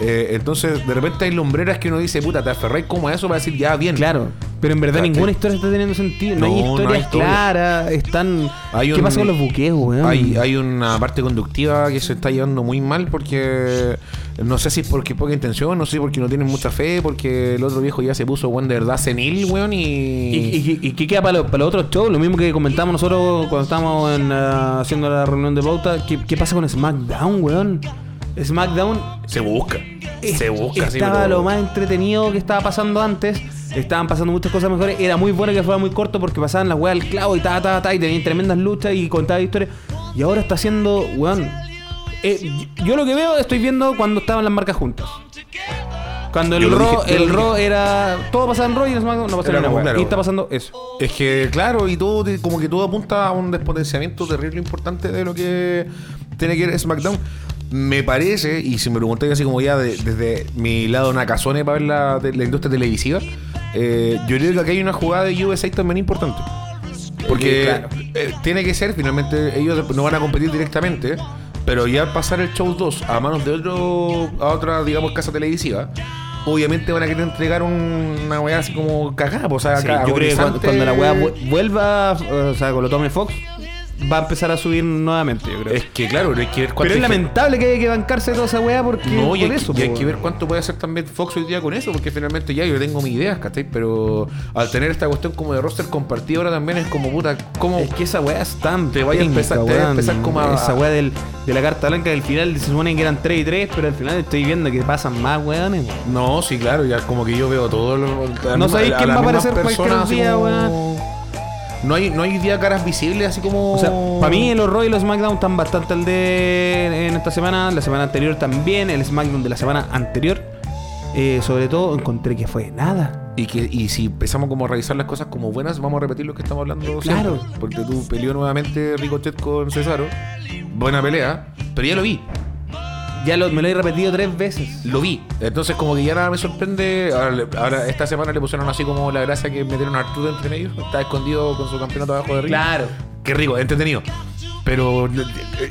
Eh, entonces, de repente hay lumbreras que uno dice, puta, te aferráis como a eso para decir, ya, bien. Claro, pero en verdad ninguna historia está teniendo sentido. No, No, hay no historias hay historia. claras, están. Hay ¿Qué un- pasa con los buqueos, weón? Hay, hay una parte conductiva que se está llevando muy mal porque no sé si es porque poca intención, no sé si porque no tienen mucha fe, porque el otro viejo ya se puso weón de verdad senil, weón, y... ¿Y, y, y qué queda para, lo- para los otros shows? Lo mismo que comentamos nosotros cuando estábamos en, ah, haciendo la reunión de pauta. ¿Qué, qué pasa con SmackDown, weón? SmackDown se busca. Se busca, sí, estaba pero- lo más entretenido que estaba pasando antes. Estaban pasando muchas cosas mejores. Era muy bueno que fuera muy corto porque pasaban las weas al clavo y ta, ta, ta. Y tenían tremendas luchas y contaba historias. Y ahora está haciendo, weón. eh, yo lo que veo, estoy viendo cuando estaban las marcas juntas. Cuando el Raw, el Raw era. Todo pasaba en Raw y en SmackDown no pasaba nada. claro. Y está pasando eso. Es que, claro, y todo, como que todo apunta a un despotenciamiento terrible importante de lo que tiene que ver SmackDown. Me parece, y si me preguntáis así como ya de- desde mi lado nacazone para ver la, de- la industria televisiva, eh, yo creo que aquí hay una jugada de USA también importante. Porque Claro. eh, tiene que ser, finalmente, ellos no van a competir directamente, pero ya al pasar el show 2 a manos de otro, a otra, digamos, casa televisiva, obviamente van a querer entregar un- una weá así como cagada, pues, o sea, Sí, yo creo que cuando, la vu- vuelva, o sea, con lo tome Fox, va a empezar a subir nuevamente, yo creo. Es que claro, pero hay que ver Pero cuánto es hay que- lamentable que haya que bancarse toda esa weá porque No, y por hay, eso. y hay que ver weón. cuánto puede hacer también Fox hoy día con eso, porque finalmente ya yo tengo mis ideas, ¿cachai? Pero al tener esta cuestión como de roster compartido ahora también es como puta, ¿cómo? Es que esa weá es tan Te vaya a empezar- te vaya a weón. empezar como a- Esa weá del, de la carta blanca del final se supone que eran 3 y 3, pero al final estoy viendo que pasan más weones. weón. No, sí, claro, ya como que yo veo todo lo. No sabéis quién va a aparecer cualquier día, No hay, no hay día caras visibles así como. O sea, para mí los Raw y los SmackDown están bastante al de en esta semana, la semana anterior también, el SmackDown de la semana anterior. eh, sobre todo encontré que fue nada. Y, que, y si empezamos como a revisar las cosas como buenas, vamos a repetir lo que estamos hablando Claro. siempre. Porque tú peleó nuevamente Ricochet con Cesaro. Buena pelea, pero ya lo vi. Ya lo- me lo he repetido tres veces. Lo vi. Entonces, como que ya nada me sorprende. Ahora, ahora esta semana le pusieron así como la gracia que metieron a Arturo entre medio. Está escondido con su campeonato abajo de ring. Claro. Qué rico, entretenido. Pero,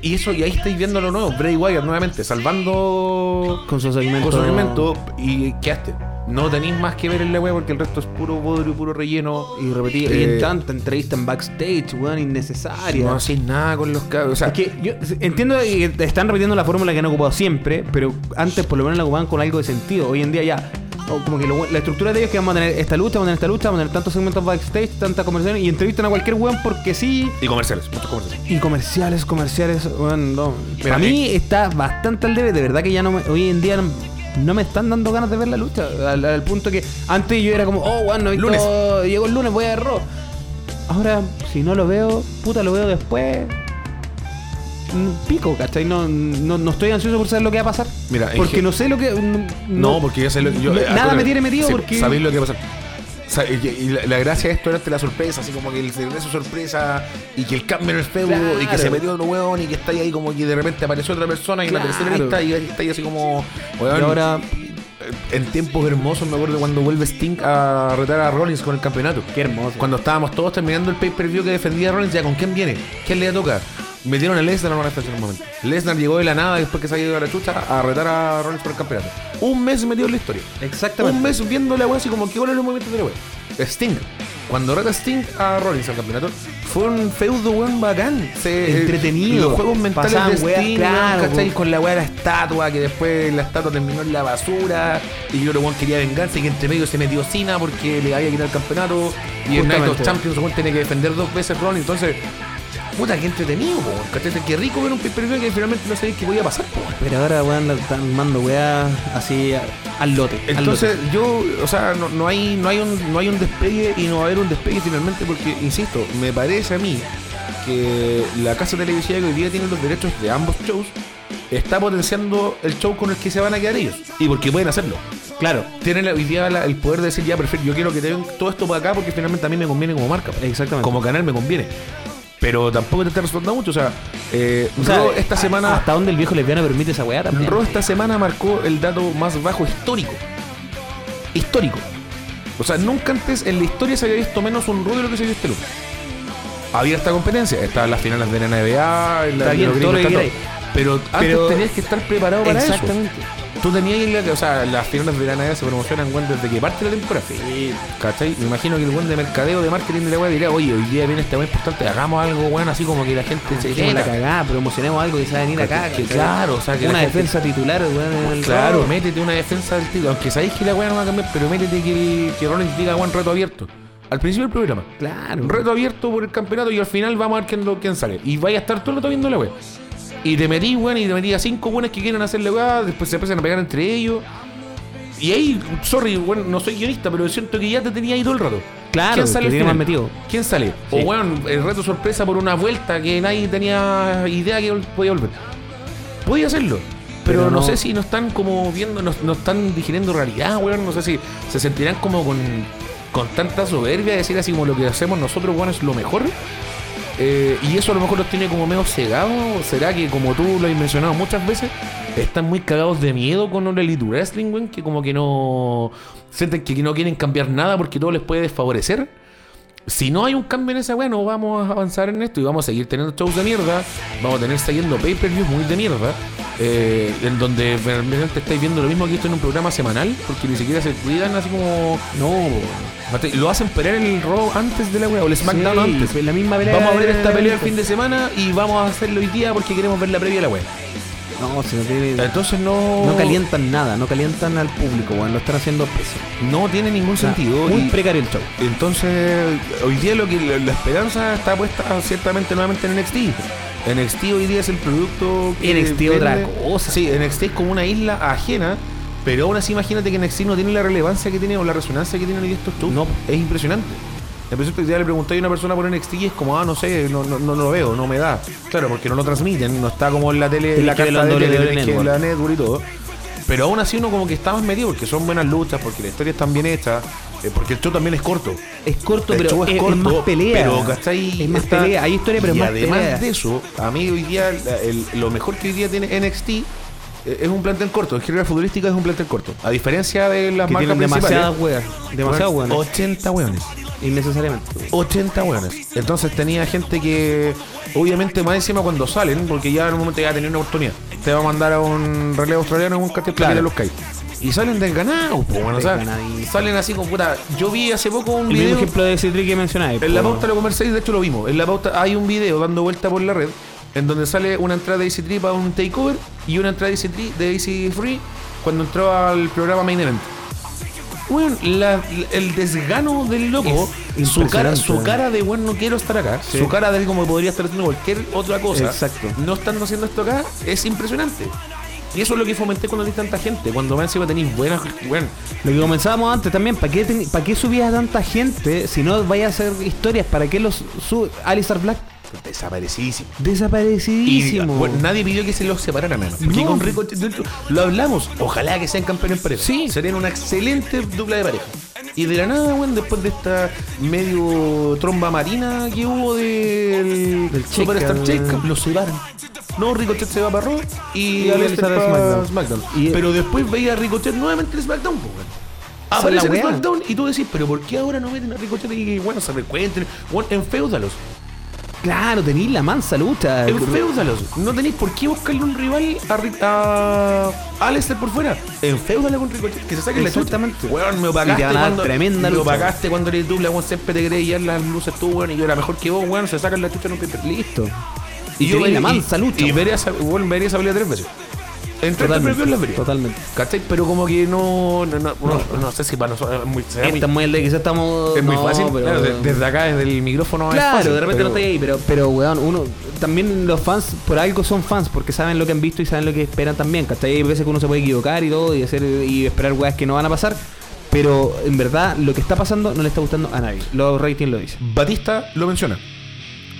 y eso, y ahí estáis viendo lo nuevo. Bray Wyatt nuevamente, salvando Con su segmento. con su segmento. Y quedaste. No tenéis más que ver en la web porque el resto es puro bodrio, puro relleno. Y repetí, y Eh, en tanta entrevista en backstage, weón, innecesaria. No hacéis nada con los cabros. O sea, es que yo entiendo que están repitiendo la fórmula que han ocupado siempre, pero antes por lo menos la ocupaban con algo de sentido. Hoy en día ya, como que lo- la estructura de ellos es que vamos a tener esta lucha, vamos a tener esta lucha, vamos a tener tantos segmentos backstage, tantas conversaciones y entrevistan a cualquier weón porque sí. y comerciales, muchos comerciales. Y comerciales, comerciales, weón, no. Mira, Para mí está bastante al debe, de verdad que ya no me, hoy en día no, no me están dando ganas de ver la lucha. Al, al punto que antes yo era como, oh, weón, no he visto- Lunes. llegó el lunes, voy a ver Raw. Ahora, si no lo veo, puta, lo veo después. Mm, Pico, ¿cachai? No, no, no estoy ansioso por saber lo que va a pasar. Mira, porque no sé lo que. No, No, porque ya sé lo yo, no- eh, nada me tiene metido sí, porque. Sabéis lo que va a pasar. Y, y la, la gracia de esto era la sorpresa, así como que el regreso sorpresa y que el cambio en el feudo y que se metió otro hueón y que está ahí como que de repente apareció otra persona y en la tercera lista y está ahí así como. Y weón, ahora, en tiempos hermosos me acuerdo cuando vuelve Sting a retar a Rollins con el campeonato. qué hermoso. Cuando estábamos todos terminando el pay-per-view que defendía a Rollins, ya con quién viene, quién le toca. Metieron a Lesnar en una estación en un momento. Lesnar llegó de la nada después que se había ido a la chucha a retar a Rollins por el campeonato. Un mes metido en la historia. Exactamente. Un mes viendo la wea así como que bueno los movimientos de la wea. Sting. Cuando reta Sting a Rollins al campeonato, fue un feudo weón bacán. Se- Entretenido. Los juegos mentales Pasaban de claro, ¿cachai? Con la weá de la estatua, que después la estatua terminó en la basura. Y yo weón quería venganza y que entre medio se metió Cena porque le había quitado el campeonato. Y en Night of. Champions weón tenía que defender dos veces Rollins. Entonces, puta, qué entretenido, weón. Qué rico ver un pay-per-view que finalmente no sabía qué podía pasar, po. Pero ahora, weón, están mando weá así al lote. al Entonces lote. yo, o sea, no, no hay, no hay un, no hay un despegue y no va a haber un despegue finalmente porque, insisto, me parece a mí que la casa televisiva que hoy día tiene los derechos de ambos shows está potenciando el show con el que se van a quedar ellos y porque pueden hacerlo. Claro. Tienen hoy día la- el poder de decir ya perfecto, yo quiero que tengan todo esto para acá porque finalmente a mí me conviene como marca, Exactamente. como canal me conviene. Pero tampoco te está resultando mucho, o sea, eh, O sea, Raw esta a- semana ¿Hasta dónde el viejo lesbiano permite esa weá también? Raw esta semana marcó el dato más bajo histórico. Histórico. O sea, nunca antes en la historia se había visto menos un Raw de lo que se vio este lunes. Había esta competencia, estaban las finales de la NBA, en la bien, los todo lo gringos, que queráis. Pero antes Pero- tenías que estar preparado para Exactamente. eso. Tú tenías la, o sea, las finales de la NBA se promocionan weón, desde que parte la temporada. ¿Cachai? Me imagino que el buen de mercadeo, de marketing de la web diría, oye, hoy día viene este weón importante, hagamos algo, weón, así como que la gente se Dejemos la cagada, promocionemos algo que se va a venir acá. Claro, o sea, que Una gente- defensa titular, weón, en el Claro, Raw. métete una defensa del título. Aunque sabéis que la weá no va a cambiar, pero métete que, el- que Rollins diga buen reto abierto. Al principio del programa. Claro. Un reto abierto por el campeonato y al final vamos a ver quién, lo- quién sale. Y vaya a estar todo el rato viendo la weá. Y te metí, weón, y te metí a cinco weones que quieren hacer la weá, después se empiezan a pegar entre ellos. Y ahí, sorry, bueno, no soy guionista, pero siento que ya te tenía ahí todo el rato. Claro, ¿Quién sale final? más metido. ¿Quién sale? Sí. O weón, el reto sorpresa por una vuelta que nadie tenía idea que podía volver. Podía hacerlo. Pero, Pero no, no- sé si no están como viendo, no, no están digiriendo realidad, weón. No sé si se sentirán como con, con tanta soberbia de decir así como lo que hacemos nosotros, weón, es lo mejor. Eh, y eso a lo mejor los tiene como medio cegados. ¿Será que como tú lo has mencionado muchas veces, están muy cagados de miedo con el Elite Wrestling, weón? Que como que no sienten que no quieren cambiar nada porque todo les puede desfavorecer. Si no hay un cambio en esa weá, no vamos a avanzar en esto y vamos a seguir teniendo shows de mierda. Vamos a tener siguiendo pay-per-views muy de mierda. eh, en donde realmente estáis viendo lo mismo que esto en un programa semanal, porque ni siquiera se cuidan así como. No, lo hacen pelear el Raw antes de la weá, o el SmackDown Sí, antes. pues la misma pelea Vamos a ver esta pelea el fin de semana y vamos a hacerlo hoy día porque queremos ver la previa de la weá. No, si no tiene. Entonces no. No calientan nada, no calientan al público, weón. Lo están haciendo pésimo. No tiene ningún sentido. Muy y- precario el show. Entonces, hoy día lo que la, la esperanza está puesta ciertamente nuevamente en NXT. NXT hoy día es el producto que NXT otra cosa. Sí, NXT es como una isla ajena, pero aún así imagínate que NXT no tiene la relevancia que tiene o la resonancia que tienen hoy estos shows. No. Es impresionante. Hoy día le pregunté a una persona por NXT y es como, ah, no sé, no, no, no lo veo, no me da. Claro, porque no lo transmiten, no está como en la tele, en la carta en de tele, la network y todo. Pero aún así uno como que está más metido porque son buenas luchas, porque la historia está bien hecha, eh, porque el show también es corto. Es corto, El pero show es, es más pelea. Pero, ¿cachai? Es más Está- pelea. Hay historia, pero y es más además pelea. de eso, a mí hoy día, el- lo mejor que hoy día tiene NXT es un plantel corto. En general futbolística es un plantel corto. A diferencia de las Que marcas demasiadas weas. Demasiadas weón, weas. 80 weones. Innecesariamente. 80 weones. Entonces tenía gente que, obviamente, más encima cuando salen, porque ya en un momento ya va a tener una oportunidad, te va a mandar a un relevo australiano en un cartel Claro. para los CAI. Y salen desganados, pues bueno, salen así como puta. Yo vi hace poco un El mismo video. ejemplo de trick que mencionáis. En la po. pauta lo conversáis, de hecho lo vimos. En la pauta hay un video dando vuelta por la red en donde sale una entrada de AC3 para un takeover y una entrada de AC3 de AC Free cuando entró al programa Main Event. Bueno, la- el desgano del loco, Es su cara, su cara de bueno, no quiero estar acá, Sí. su cara de como podría estar haciendo cualquier otra cosa, Exacto. no estando haciendo esto acá, es impresionante. Y eso es lo que fomenté cuando hay tanta gente. Cuando más encima tenéis buenas, bueno, Lo que comenzábamos antes también, ¿para qué, teni- ¿para qué subías a tanta gente si no vaya a hacer historias? ¿Para qué los sube? Alistar Black desaparecidísimo. Y desaparecidísimo. bueno, nadie pidió que se los separaran, hermano. Porque No. con hecho, lo hablamos. Ojalá que sean campeones en pareja. Sí. Serían una excelente dupla de pareja. Y de la nada, weón, después de esta medio tromba marina que hubo del, Del Superstar Checa, los separan. No, Ricochet se va para Raw y, Y Aleister para SmackDown. SmackDown. Y- Pero después veía a Ricochet nuevamente en SmackDown, weón. Aparece la en. SmackDown y tú decís, pero ¿por qué ahora no meten a Ricochet y bueno, se recuenten? Bueno, enféudalos. Claro, tenéis la mansa lucha. Enféudalos. No tenéis por qué buscarle un rival a, a Aleister por fuera. Enféudala con Ricochet, que se saque la chucha. Exactamente. Weón, me Y te van a dar cuando. tremenda me lucha. opagaste cuando eres dupla, weón, siempre te querés guiar las luces tú, weón, y yo era mejor que vos, weón, se sacan la chucha en un paper. Listo. Y yo la mansa y- lucha. Y weón. vería esa, weón, vería esa pelea tres veces. En tres Totalmente, las vería. totalmente. ¿Cachai? Pero como que no. No, no, no, no sé si para nosotros es muy. muy- Esta muy el de quizás estamos. es muy no, fácil. pero- claro, de- desde acá, desde el micrófono. es Claro, fácil, de repente pero- no estoy ahí, pero, pero weón, uno. También los fans, por algo son fans, porque saben lo que han visto y saben lo que esperan también. ¿Cachai? Hay veces que uno se puede equivocar y todo, y hacer y esperar weas que no van a pasar. Pero en verdad, lo que está pasando no le está gustando a nadie. Los ratings lo dicen. Batista lo menciona.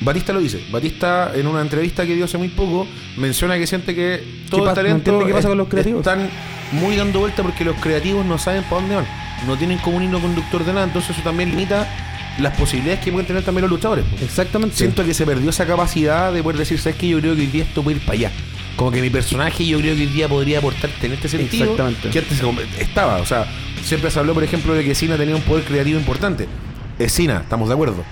Batista lo dice. Batista en una entrevista que dio hace muy poco menciona que siente que todo el talento qué pasa con los creativos. están muy dando vuelta porque los creativos no saben para dónde van. No tienen como un hilo conductor de nada, entonces eso también limita las posibilidades que pueden tener también los luchadores. Exactamente. Siento que se perdió esa capacidad de poder decir, ¿sabes qué? Yo creo que hoy día esto puede ir para allá. Como que mi personaje yo creo que hoy día podría aportarte en este sentido. Exactamente. Que antes estaba. O sea, siempre se habló, por ejemplo, de que Cena tenía un poder creativo importante. Es Cena, estamos de acuerdo.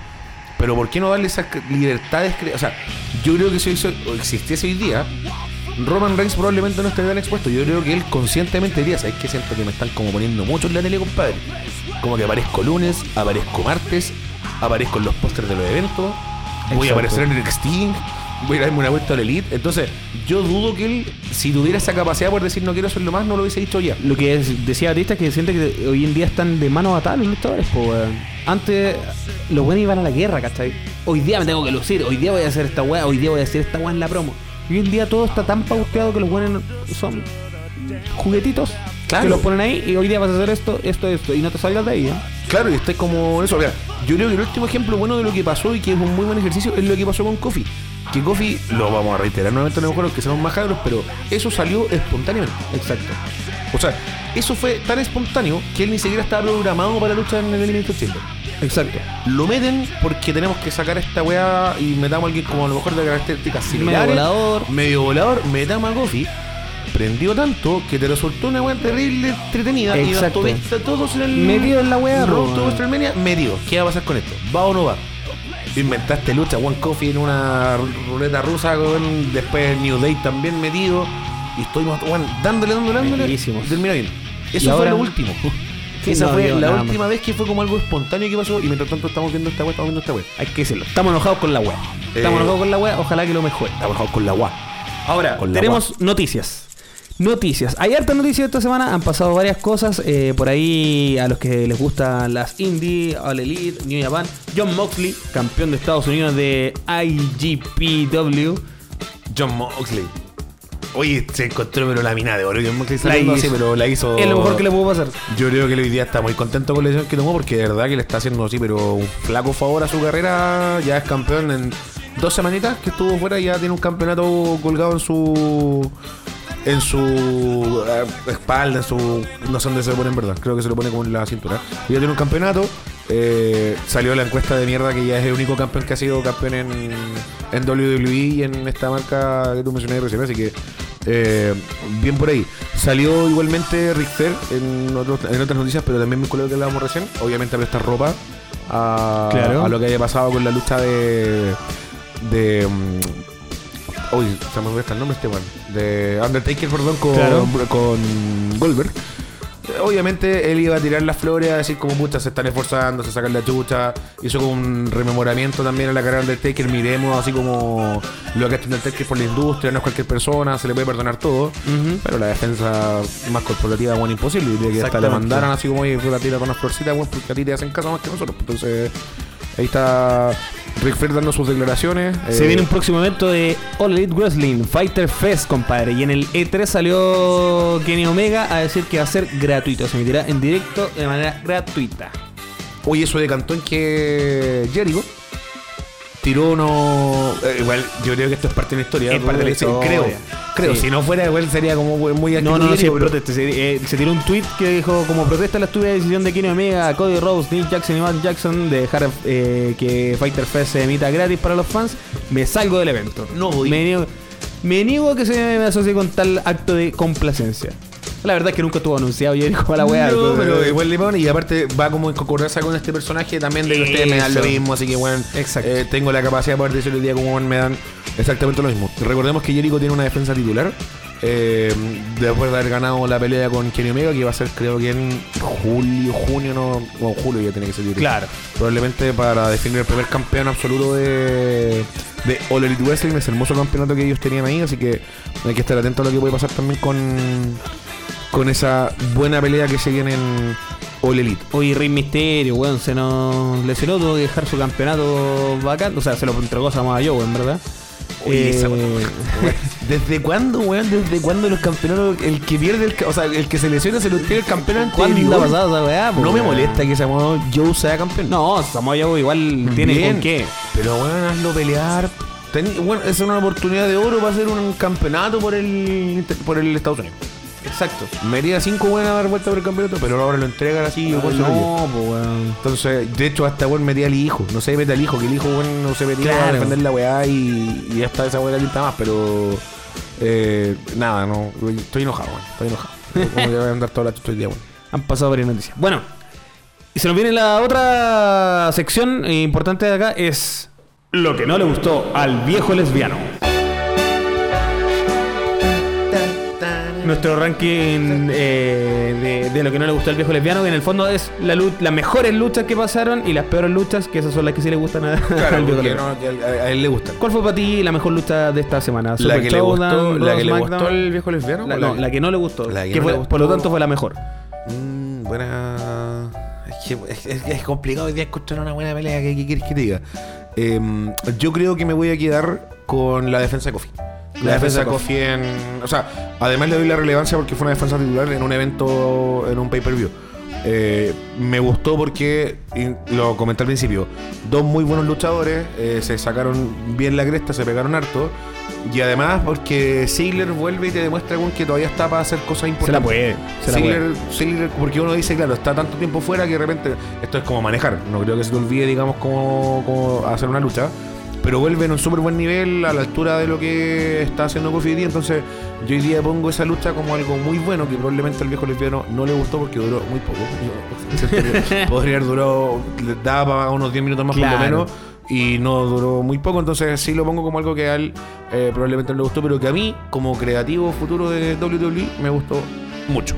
Pero ¿por qué no darle esas libertades? O sea, yo creo que si eso existiese hoy día, Roman Reigns probablemente no estaría tan expuesto. Yo creo que él conscientemente diría, ¿sabes qué? Siento que me están como poniendo mucho en la tele, compadre. Como que aparezco lunes, aparezco martes, aparezco en los pósters de los eventos, voy a aparecer en el Extinct, voy a darme una vuelta al Elite. Entonces, yo dudo que él, si tuviera esa capacidad por decir no quiero hacerlo más, no lo hubiese dicho ya. Lo que es- decía Batista es que siente que hoy en día están de mano atadas los luchadores, weón. Antes los buenos iban a la guerra, ¿cachai? Hoy día me tengo que lucir, hoy día voy a hacer esta weá, hoy día voy a hacer esta weá en la promo. Y hoy en día todo está tan pauteado que los buenos son juguetitos Claro. que los ponen ahí y hoy día vas a hacer esto, esto, esto, y no te salgas de ahí, ¿eh? Claro, y está como eso. Mira, yo creo que el último ejemplo bueno de lo que pasó y que es un muy buen ejercicio es lo que pasó con Kofi. Que Kofi, lo vamos a reiterar nuevamente, no mejor que seamos más cabros, pero eso salió espontáneamente. Exacto. O sea, eso fue tan espontáneo que él ni siquiera estaba programado para la lucha en el Elimination Chamber. Exacto. Lo meten porque tenemos que sacar a esta weá y metamos a alguien como a lo mejor de características similares. volador. Medio volador, metamos a Kofi. Prendió tanto que te resultó una weá terrible, entretenida. Exacto. Y nos tuviste a todos en el. Metido en la weá, Raw po, to metido. ¿Qué va a pasar con esto? ¿Va o no va? Inventaste lucha, One Coffee en una ruleta rusa, con después New Day también metido. Y estuvimos weón, dándole, dándole, dándole. Metidísimos. Terminó bien. Y Eso fue ahora- lo último. (laughs) Sí, Esa no fue la última más. vez que fue como algo espontáneo que pasó. Y mientras tanto estamos viendo esta weá, estamos viendo esta weá. Hay que decirlo. Estamos enojados con la weá. Estamos Eh, enojados con la weá, ojalá que lo mejore. Estamos enojados con la weá. Ahora, Con tenemos noticias. Noticias. Hay hartas noticias esta semana. Han pasado varias cosas. eh, por ahí, a los que les gustan las Indie, All Elite, New Japan. John Moxley, campeón de Estados Unidos de IGPW. John Moxley. Oye, se encontró pero la mina de oro. John Moxley La saliendo así, pero la hizo. Es lo mejor que le pudo pasar. Yo creo que hoy día está muy contento con la decisión que tomó porque de verdad que le está haciendo así, pero un flaco favor a su carrera. Ya es campeón en dos semanitas que estuvo fuera y ya tiene un campeonato colgado en su en su eh, espalda, en su no sé dónde se lo pone en verdad. Creo que se lo pone como en la cintura. Y ya tiene un campeonato. Eh, salió la encuesta de mierda que ya es el único campeón que ha sido campeón en, en WWE y en esta marca que tú mencionaste recién. Así que Eh, bien por ahí. Salió igualmente Flair en, otros- en otras noticias, pero también acuerdo que hablábamos recién. Obviamente a prestar ropa a, Claro. a lo que haya pasado con la lucha de. de. Uy, se me hasta el nombre este weón. De Undertaker, perdón, con, Claro. con Goldberg. Eh, Obviamente él iba a tirar las flores a decir como puta se están esforzando, se sacan la chucha. Hizo como un rememoramiento también a la carrera de Undertaker. Miremos así como lo que ha hecho Undertaker por la industria, no es cualquier persona, se le puede perdonar todo. Pero la defensa más corporativa, bueno, imposible. Diría que hasta le mandaran así como, oye, puta, tira con unas florcitas, bueno, porque a ti te hacen caso más que nosotros. Entonces, ahí está Rick Flair dando sus declaraciones. Se Eh, viene un próximo evento de All Elite Wrestling, Fighter Fest, compadre. Y en el E3 salió Kenny Omega a decir que va a ser gratuito. Se emitirá en directo de manera gratuita. Oye, eso decantó en que Jericho tiró uno. eh, igual, yo creo que esto es parte de la historia. Es parte de la historia. Creo. Creo. Sí. Si no fuera, igual sería como muy No, no, no, sí, protesta. Se, eh, se tiró un tweet que dijo: Como protesta la estúpida decisión de Kenny Omega, Cody Rhodes, Nick Jackson y Matt Jackson de dejar eh, que Fighter Fest se emita gratis para los fans, me salgo del evento. No voy. Me niego, me niego a que se me asocie con tal acto de complacencia. La verdad es que nunca estuvo anunciado Jericho para la weá. No, pero igual le pone y aparte va como en concordancia con este personaje también de que ustedes me dan lo mismo, así que bueno, Exacto. eh, tengo la capacidad de poder decirle el día como me dan exactamente lo mismo. Recordemos que Jericho tiene una defensa titular. eh, después de haber ganado la pelea con Kenny Omega, que va a ser creo que en julio, junio, no, bueno, julio ya tiene que ser. yo creo. Claro. Probablemente para definir el primer campeón absoluto de, de All Elite Wrestling, ese hermoso campeonato que ellos tenían ahí, así que hay que estar atento a lo que puede pasar también con, con esa buena pelea que se viene en All Elite. Oye, Rey Misterio, weón, se nos lesionó, tuvo que dejar su campeonato bacán. O sea, se lo entregó a Samoa Joe, en verdad. Oye, esa Eh, ¿Desde cuándo, weón? ¿Desde cuándo los campeonatos, el que pierde, el, o sea, el que se lesiona se lo tiene el campeón ¿Cuándo ha pasado esa weá? No me weón? molesta que Samoa Joe sea campeón. No, Samoa Joe igual tiene Bien, con qué. Pero bueno, hazlo pelear. Ten- bueno, esa es una oportunidad de oro para hacer un campeonato por el por el Estados Unidos. Exacto. Mería 5 buenas a dar vuelta por el campeonato, pero ahora lo entregan así. no, pues weón. Entonces, de hecho, hasta weón metía al hijo. No se mete al hijo, que el hijo weón no se metía a defender la weá y, y hasta esa weá quinta más, pero eh, nada, no. Estoy enojado, weón. Estoy enojado. (laughs) Como voy a andar toda la chucha hoy día, weón. Han pasado varias noticias. Bueno, y se nos viene la otra sección importante de acá es lo que no le gustó al viejo lesbiano. Nuestro ranking eh, de, de lo que no le gustó al viejo lesbiano, que en el fondo es la las mejores luchas que pasaron y las peores luchas, que esas son las que sí le gustan a, (laughs) Claro, al viejo lesbiano. no, a, a él le gusta. ¿Cuál fue para ti la mejor lucha de esta semana? La Super que le gustó, Showdown, la Raw, que le SmackDown? gustó al viejo lesbiano. La- no, la que no le gustó. La que que no fue- le Por lo tanto fue la mejor. Mm, buena. Es que es, es- es complicado hoy día encontrar una buena pelea. ¿Qué, qué quieres que te diga? Em, yo creo que me voy a quedar con la defensa de Kofi. La, defensa de Kofi en. O sea, además le doy la relevancia porque fue una defensa titular en un evento, en un pay-per-view. Eh, me gustó porque, lo comenté al principio, dos muy buenos luchadores, eh, se sacaron bien la cresta, se pegaron harto. Y además porque Ziggler vuelve y te demuestra que todavía está para hacer cosas importantes. Se la puede. Se la puede. Ziggler, porque uno dice, claro, está tanto tiempo fuera que de repente esto es como manejar. No creo que se te olvide, digamos, cómo, cómo hacer una lucha. Pero vuelve en un súper buen nivel a la altura de lo que está haciendo hoy día. Entonces, yo hoy día pongo esa lucha como algo muy bueno que probablemente al viejo lesbiano no le gustó porque duró muy poco. (laughs) Yo (laughs) podría haber durado, le daba unos 10 minutos más por Claro. lo menos. Y no duró muy poco, entonces sí lo pongo como algo que a él eh, probablemente no le gustó, pero que a mí, como creativo futuro de WWE, me gustó mucho.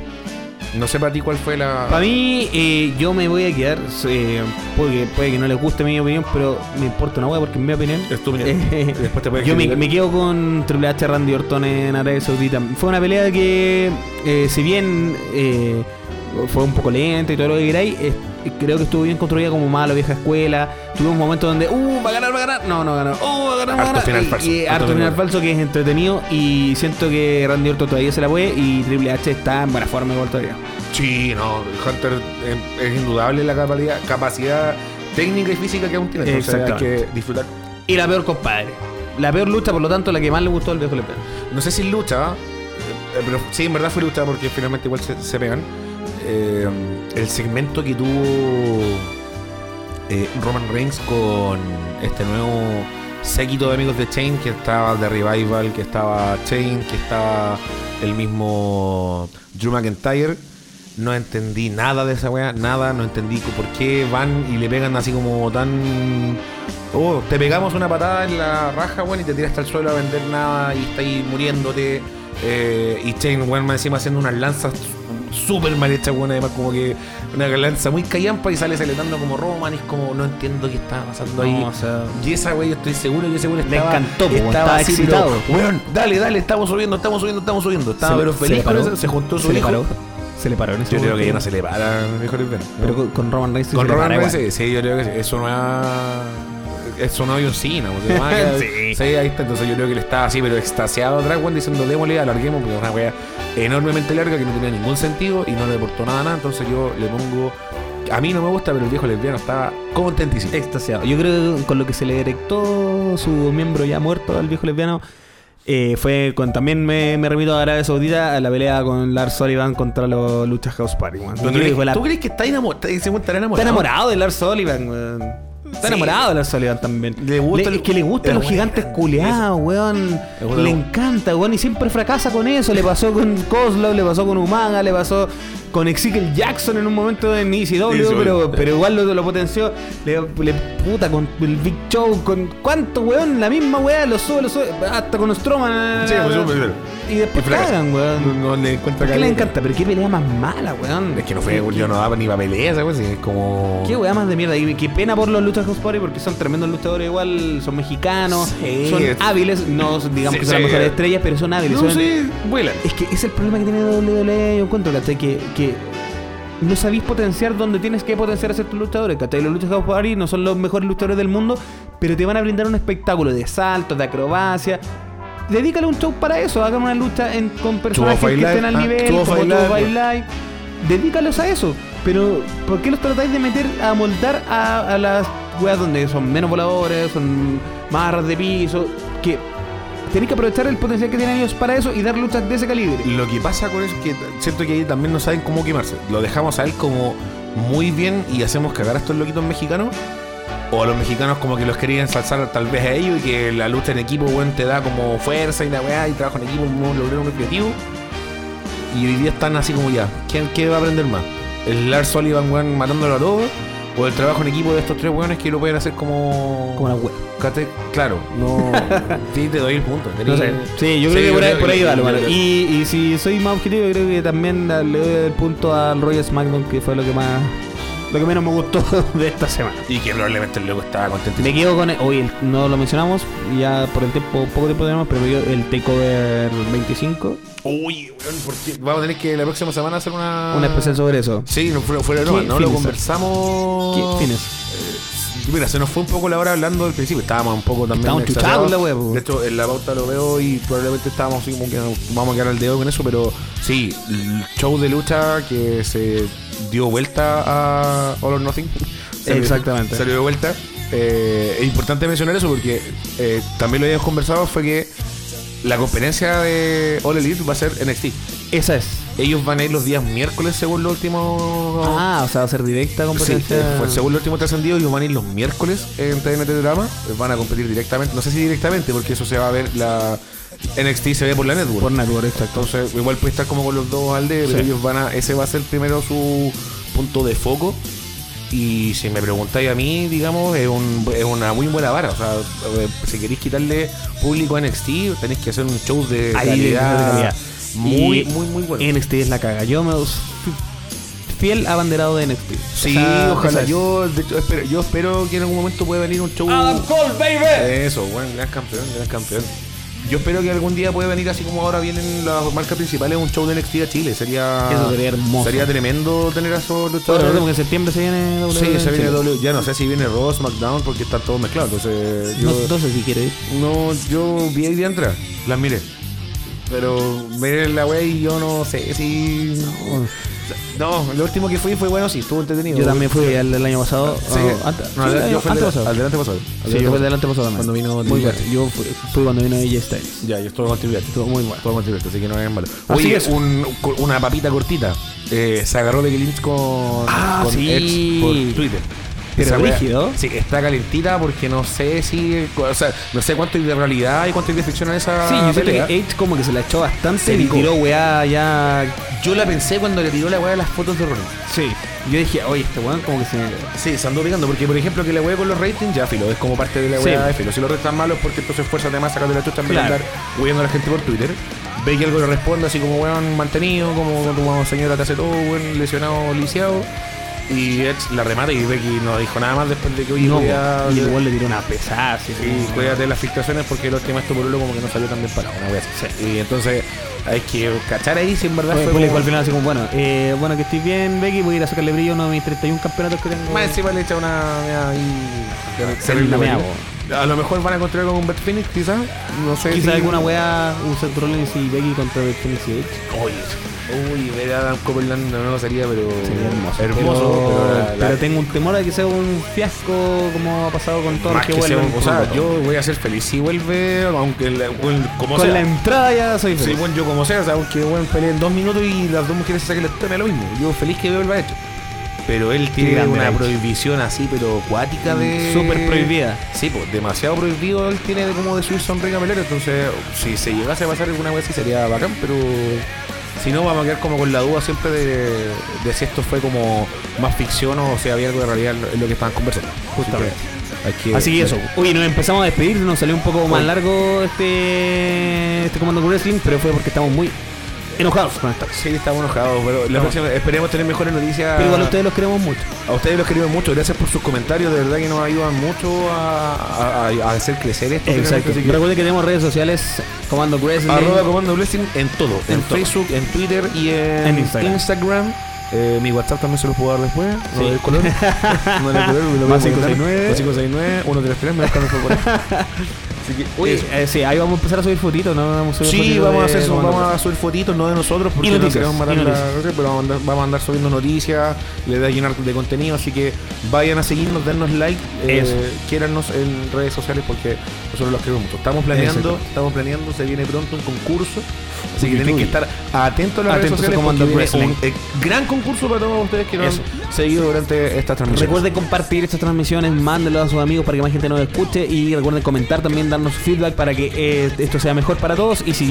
No sé para ti cuál fue la. Para mí, eh, yo me voy a quedar, eh, porque puede que no les guste mi opinión, pero me importa una hueá porque en mi opinión. Es tu opinión. (laughs) eh, Después te puedes yo me, me quedo con Triple H Randy Orton en Arabia Saudita. Fue una pelea que, eh, si bien eh, fue un poco lenta y todo lo que queráis, eh, creo que estuvo bien construida como mala vieja escuela. Tuvimos momentos donde, uh, va a ganar, va a ganar. No, no ganó. Uh, va a ganar, va a Harto ganar. final Y- falso. y Harto harto final falso que es entretenido. Y siento que Randy Orton todavía se la puede y Triple H está en buena forma igual todavía. Sí, no. Hunter eh, es indudable la capacidad, capacidad técnica y física que aún tiene. Entonces hay que disfrutar. Y la peor compadre. La peor lucha, por lo tanto, la que más le gustó al viejo Lesbiano. No sé si lucha, eh, pero sí, en verdad fue lucha porque finalmente igual se, se pegan. Eh, el segmento que tuvo eh, Roman Reigns con este nuevo séquito de amigos de Chain, que estaba The Revival, que estaba Chain, que estaba el mismo Drew McIntyre. No entendí nada de esa weá, nada, no entendí por qué van y le pegan así como tan. Oh, te pegamos una patada en la raja, weón, y te tiraste al suelo a vender nada y está ahí muriéndote. Eh, y Chain, weón, encima haciendo unas lanzas súper mal hechas, weón, además como que una lanza muy callampa y sale saltando como Roman y es como no entiendo qué está pasando ahí. No, o sea, Y esa wey, yo estoy seguro que ese Le estaba, encantó, po, estaba así, excitado. pero, Weón, dale, dale, estamos subiendo, estamos subiendo, estamos subiendo. Estaba pero le feliz con paró, se juntó su se le hijo. paró. Se le paró en ese Yo creo que ya no se le para, mejor Pero con, Roman Reigns Con se le Roman Reigns, sí, yo creo que sí. eso no sea, más que- Sí. sí, ahí está. Entonces yo creo que él estaba así, pero extasiado atrás, weón, diciendo démosle, alarguemos, porque es una wea enormemente larga que no tenía ningún sentido y no le aportó nada, nada. Entonces yo le pongo. A mí no me gusta, pero el viejo lesbiano estaba contentísimo. Extasiado. Yo creo que con lo que se le erectó su miembro ya muerto al viejo lesbiano eh, fue con también me, me remito a Arabia Saudita a la pelea con Lars Sullivan contra los Lucha House Party. ¿Tú, crees, la- tú crees que está enamorado? Está enamorado de Lars Sullivan, weón. Está Sí. enamorado de Lars Sullivan también. Le gusta el- es que le gustan los gigantes culeados, weón. Le encanta, weón. Y siempre fracasa con eso. Le pasó con Kozlov, le pasó con Umaga, le pasó con Ezekiel Jackson en un momento en ECW, ECW. pero, pero igual lo, lo potenció. Le, le puta con el Big Show, con cuánto, weón. La misma weá, lo sube, lo sube. Hasta con Strowman. Sí, pues, Y después cagan, weón. No, no le encuentra ¿Por qué le encanta? Pero qué pelea más mala, weón. Es que no fue, yo no daba ni para pelea, ¿sabes? Es como. Qué weá más de mierda. Y qué pena por los Lucha House Party porque son tremendos luchadores igual, son mexicanos, Sí. son hábiles, no digamos Sí, que son sí. las mejores estrellas, pero son hábiles. No, son- sí, vuelan. Es que es el problema que tiene WWE, yo encuentro, ¿cachai? Que, que no sabéis potenciar donde tienes que potenciar a ciertos luchadores, ¿cachai? Los Lucha House Party no son los mejores luchadores del mundo, pero te van a brindar un espectáculo de saltos, de acrobacia. Dedícale un show para eso, hagan una lucha en- con personajes que Live, estén al ah, nivel, como Five Live. Dedícalos a eso. Pero, ¿por qué los tratáis de meter a moldar a, a las weas donde son menos voladores, son más de piso? Que tenéis que aprovechar el potencial que tienen ellos para eso y dar luchas de ese calibre. Lo que pasa con eso es que siento que ahí también no saben cómo quemarse. Lo dejamos a él como muy bien y hacemos cagar a estos loquitos mexicanos. O a los mexicanos como que los querían ensalzar tal vez a ellos y que la lucha en equipo, weón, te da como fuerza y la weá y trabajo en equipo, no lograr un objetivo. Y hoy día están así como ya, ¿quién qué va a aprender más? ¿El Lars Sullivan, weón, matándolo a todos? ¿O el trabajo en equipo de estos tres weones que lo pueden hacer como... Como una. Cate- Claro, no... (laughs) sí, te doy el punto. No sé. Sí, yo creo que por ahí, por ahí va, creo que- Y, y si soy más objetivo, yo creo que también le doy el punto al Royal SmackDown, que fue lo que más. Lo que menos me gustó (laughs) de esta semana. Y que probablemente el loco estaba contento. Me quedo con. Hoy el- no lo mencionamos, ya por el tiempo, poco tiempo tenemos, pero yo el Takeover 25, Uy, weón, ¿por qué? Vamos a tener que la próxima semana hacer una. un especial sobre eso. Sí, no broma, ¿Qué ¿no? Lo conversamos. ¿Qué fines? Eh, mira, se nos fue un poco la hora hablando del principio. Estábamos un poco también. Estábamos chuchados la po. De hecho, en la pauta lo veo y probablemente estábamos así como que vamos a quedar al dedo con eso. Pero sí, el show de lucha que se dio vuelta a All or Nothing. Exactamente. Le dio vuelta. Eh, es importante mencionar eso porque eh, también lo habíamos conversado. Fue que la conferencia de All Elite va a ser NXT. Esa es. Ellos van a ir los días miércoles según lo último. Ah, o sea, va a ser directa Sí, competencia. fue según lo último trascendido, ellos van a ir los miércoles en TNT Drama. Van a competir directamente. No sé si directamente, porque eso se va a ver. La NXT se ve por la network. Por Network, exacto. Entonces, igual puede estar como con los dos al de, pero ellos van a. Ese va a ser primero su punto de foco. Y si me preguntáis a mí, digamos, es, un- es una muy buena vara. O sea, eh, si queréis quitarle público a NXT, tenéis que hacer un show de Ahí calidad, de calidad. muy, Y muy, muy bueno. NXT es la caga. Yo me fiel abanderado de NXT. Sí, O sea, ojalá. Yo, de hecho, espero, yo espero que en algún momento pueda venir un show. Cole, baby. Eso, bueno, gran campeón, gran campeón. Yo espero que algún día pueda venir así como ahora vienen las marcas principales un show de NXT a Chile. Sería Eso sería hermoso. Sería tremendo tener a esos luchadores. recordemos que en septiembre se viene Sí, WWE se en viene. W. Ya no sé si viene Raw, SmackDown, porque están todos mezclados. Entonces, yo, No, no sé si quiere ir. no, yo vi ahí de entrada, las miré. Pero miré la wey y yo no sé si. No, lo último que fui fue bueno, sí, estuvo entretenido. Yo también fui al del año pasado. Sí, ah, antes, no, al- yo fui al de- al delante pasado. Sí, yo fui el del antepasado también. Cuando vino Muy bueno. Yo fui, fui cuando vino AJ Styles. Ya, yo estuve con Triple. Estuvo muy bueno. Todo con Triple así que no es malo. Oye, es. un- una papita cortita. Eh, se agarró Becky Lynch con, Ah, con sí. Edge por Twitter. Pero rígido. Sí, está calentita porque no sé si. O sea, no sé cuánto hay de realidad y cuánto hay de ficción en esa. Sí, yo pelea. que Edge como que se la echó bastante Se y picó. tiró weá ya. Yo la pensé cuando le tiró la weá de las fotos de Rollins. Sí. Yo dije, oye, este weón como que se. Sí, se andó picando, porque por ejemplo que la weá con los ratings, ya filo, es como parte de la Sí. weá de filo. Si los ratings están malos, porque entonces fuerza de más sacando la chucha en vez de andar huyendo a la gente por Twitter. Ve que algo le responde así como weón mantenido, como, como señora te hace todo, weón lesionado, lisiado. Y Edge la remata y Becky no dijo nada más después de que oye, No, cuida- y igual le tiró una pesada. así Sí, como- cuídate de las filtraciones porque el último esto por uno como que no salió tan bien una wea así. Y entonces hay que cachar ahí si en verdad Oye, fue como- al final así como, bueno, eh, bueno que estoy bien, Becky, voy a ir a sacarle brillo uno de mis 31 campeonatos que tengo. Más encima le echa una. A lo mejor van a encontrar con un Beth Phoenix, quizás. No sé. Si- alguna weá usa Rollins y Becky contra The Phoenix y Edge. Oye, uy, ver a Adam Copeland de nuevo sería, pero. Sería hermoso. Hermoso, pero, pero, la- la- pero tengo un temor de que sea un fiasco como ha pasado con más que que sea O sea, yo voy a ser feliz si vuelve, aunque la- bueno, como con sea. la entrada ya soy Sí, feliz. bueno, yo como sea, o sea, aunque bueno, peleen dos minutos y las dos mujeres se saquen la historia, lo mismo. Yo feliz que vuelva hecho. Pero él tiene una prohibición así, pero acuática de. Súper prohibida. Sí, pues demasiado prohibido él tiene de como de subirse a un ring a pelear. Entonces, si se llegase a pasar alguna vez, sí sería bacán, pero. Si no, vamos a quedar como con la duda siempre de, de si esto fue como más ficción o si había algo de realidad en lo que estaban conversando. Justamente. Así que, Así eso. Uy, nos empezamos a despedir, nos salió un poco más largo este este comando wrestling, pero fue porque estamos muy enojados con esta. Sí, estamos enojados, pero la No. próxima- esperemos tener mejores noticias. Pero igual ustedes los queremos mucho. A ustedes los queremos mucho, gracias por sus comentarios, de verdad que nos ayudan mucho a, a- a- a hacer crecer esto. Exacto. Que- Recuerden que tenemos redes sociales, Comando Wrestling. Arroba Comando Blessing en todo, en, En todo. Facebook, en Twitter y en, En Instagram. Instagram. Eh, mi WhatsApp también se los puedo dar después. Sí. (laughs) No del color. no del color, lo Más voy a comentar. 569. Más 569 133 me dejan por ahí. (laughs) Así que, Oye, eso. eh, sí, ahí vamos a empezar a subir fotitos, ¿no? Vamos a subir Sí, fotitos vamos a hacer vamos a subir fotitos, no de nosotros, porque Y no noticias, queremos matar la- noticias. pero vamos a, andar, vamos a andar subiendo noticias, le da a llenar de contenido, así que vayan a seguirnos, dennos like, eh, Eso. quiérannos en redes sociales porque nosotros los queremos mucho. Estamos planeando, estamos planeando, se viene pronto un concurso, así Uy, que tienen uy. que estar atentos a las Atentos redes sociales viene un eh, gran concurso para todos ustedes que nos han seguido durante esta transmisión. Recuerden compartir estas transmisiones, mándenlo a sus amigos para que más gente nos escuche y recuerden comentar también, darnos feedback para que eh, esto sea mejor para todos y si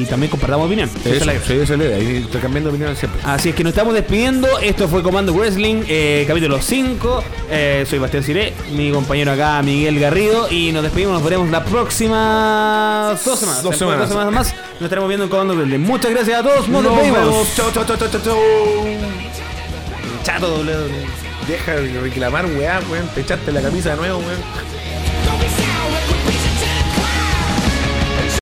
y también compartamos opinión. Es Eso, la es la idea, y intercambiando opiniones siempre. Así es que nos estamos despidiendo. Esto fue Comando Wrestling, eh, capítulo 5. Eh, soy Bastián Ciré, mi compañero acá, Miguel Garrido. Y nos despedimos, nos la próxima dos semanas. Dos semanas. Dos semanas más. Nos estaremos viendo en Comando Wrestling. Muchas gracias a todos. Nos, vemos. Chao, chao, chao, chao, chao. Chato doble. Deja de reclamar, weá, weón. Te echaste la camisa de nuevo, weón.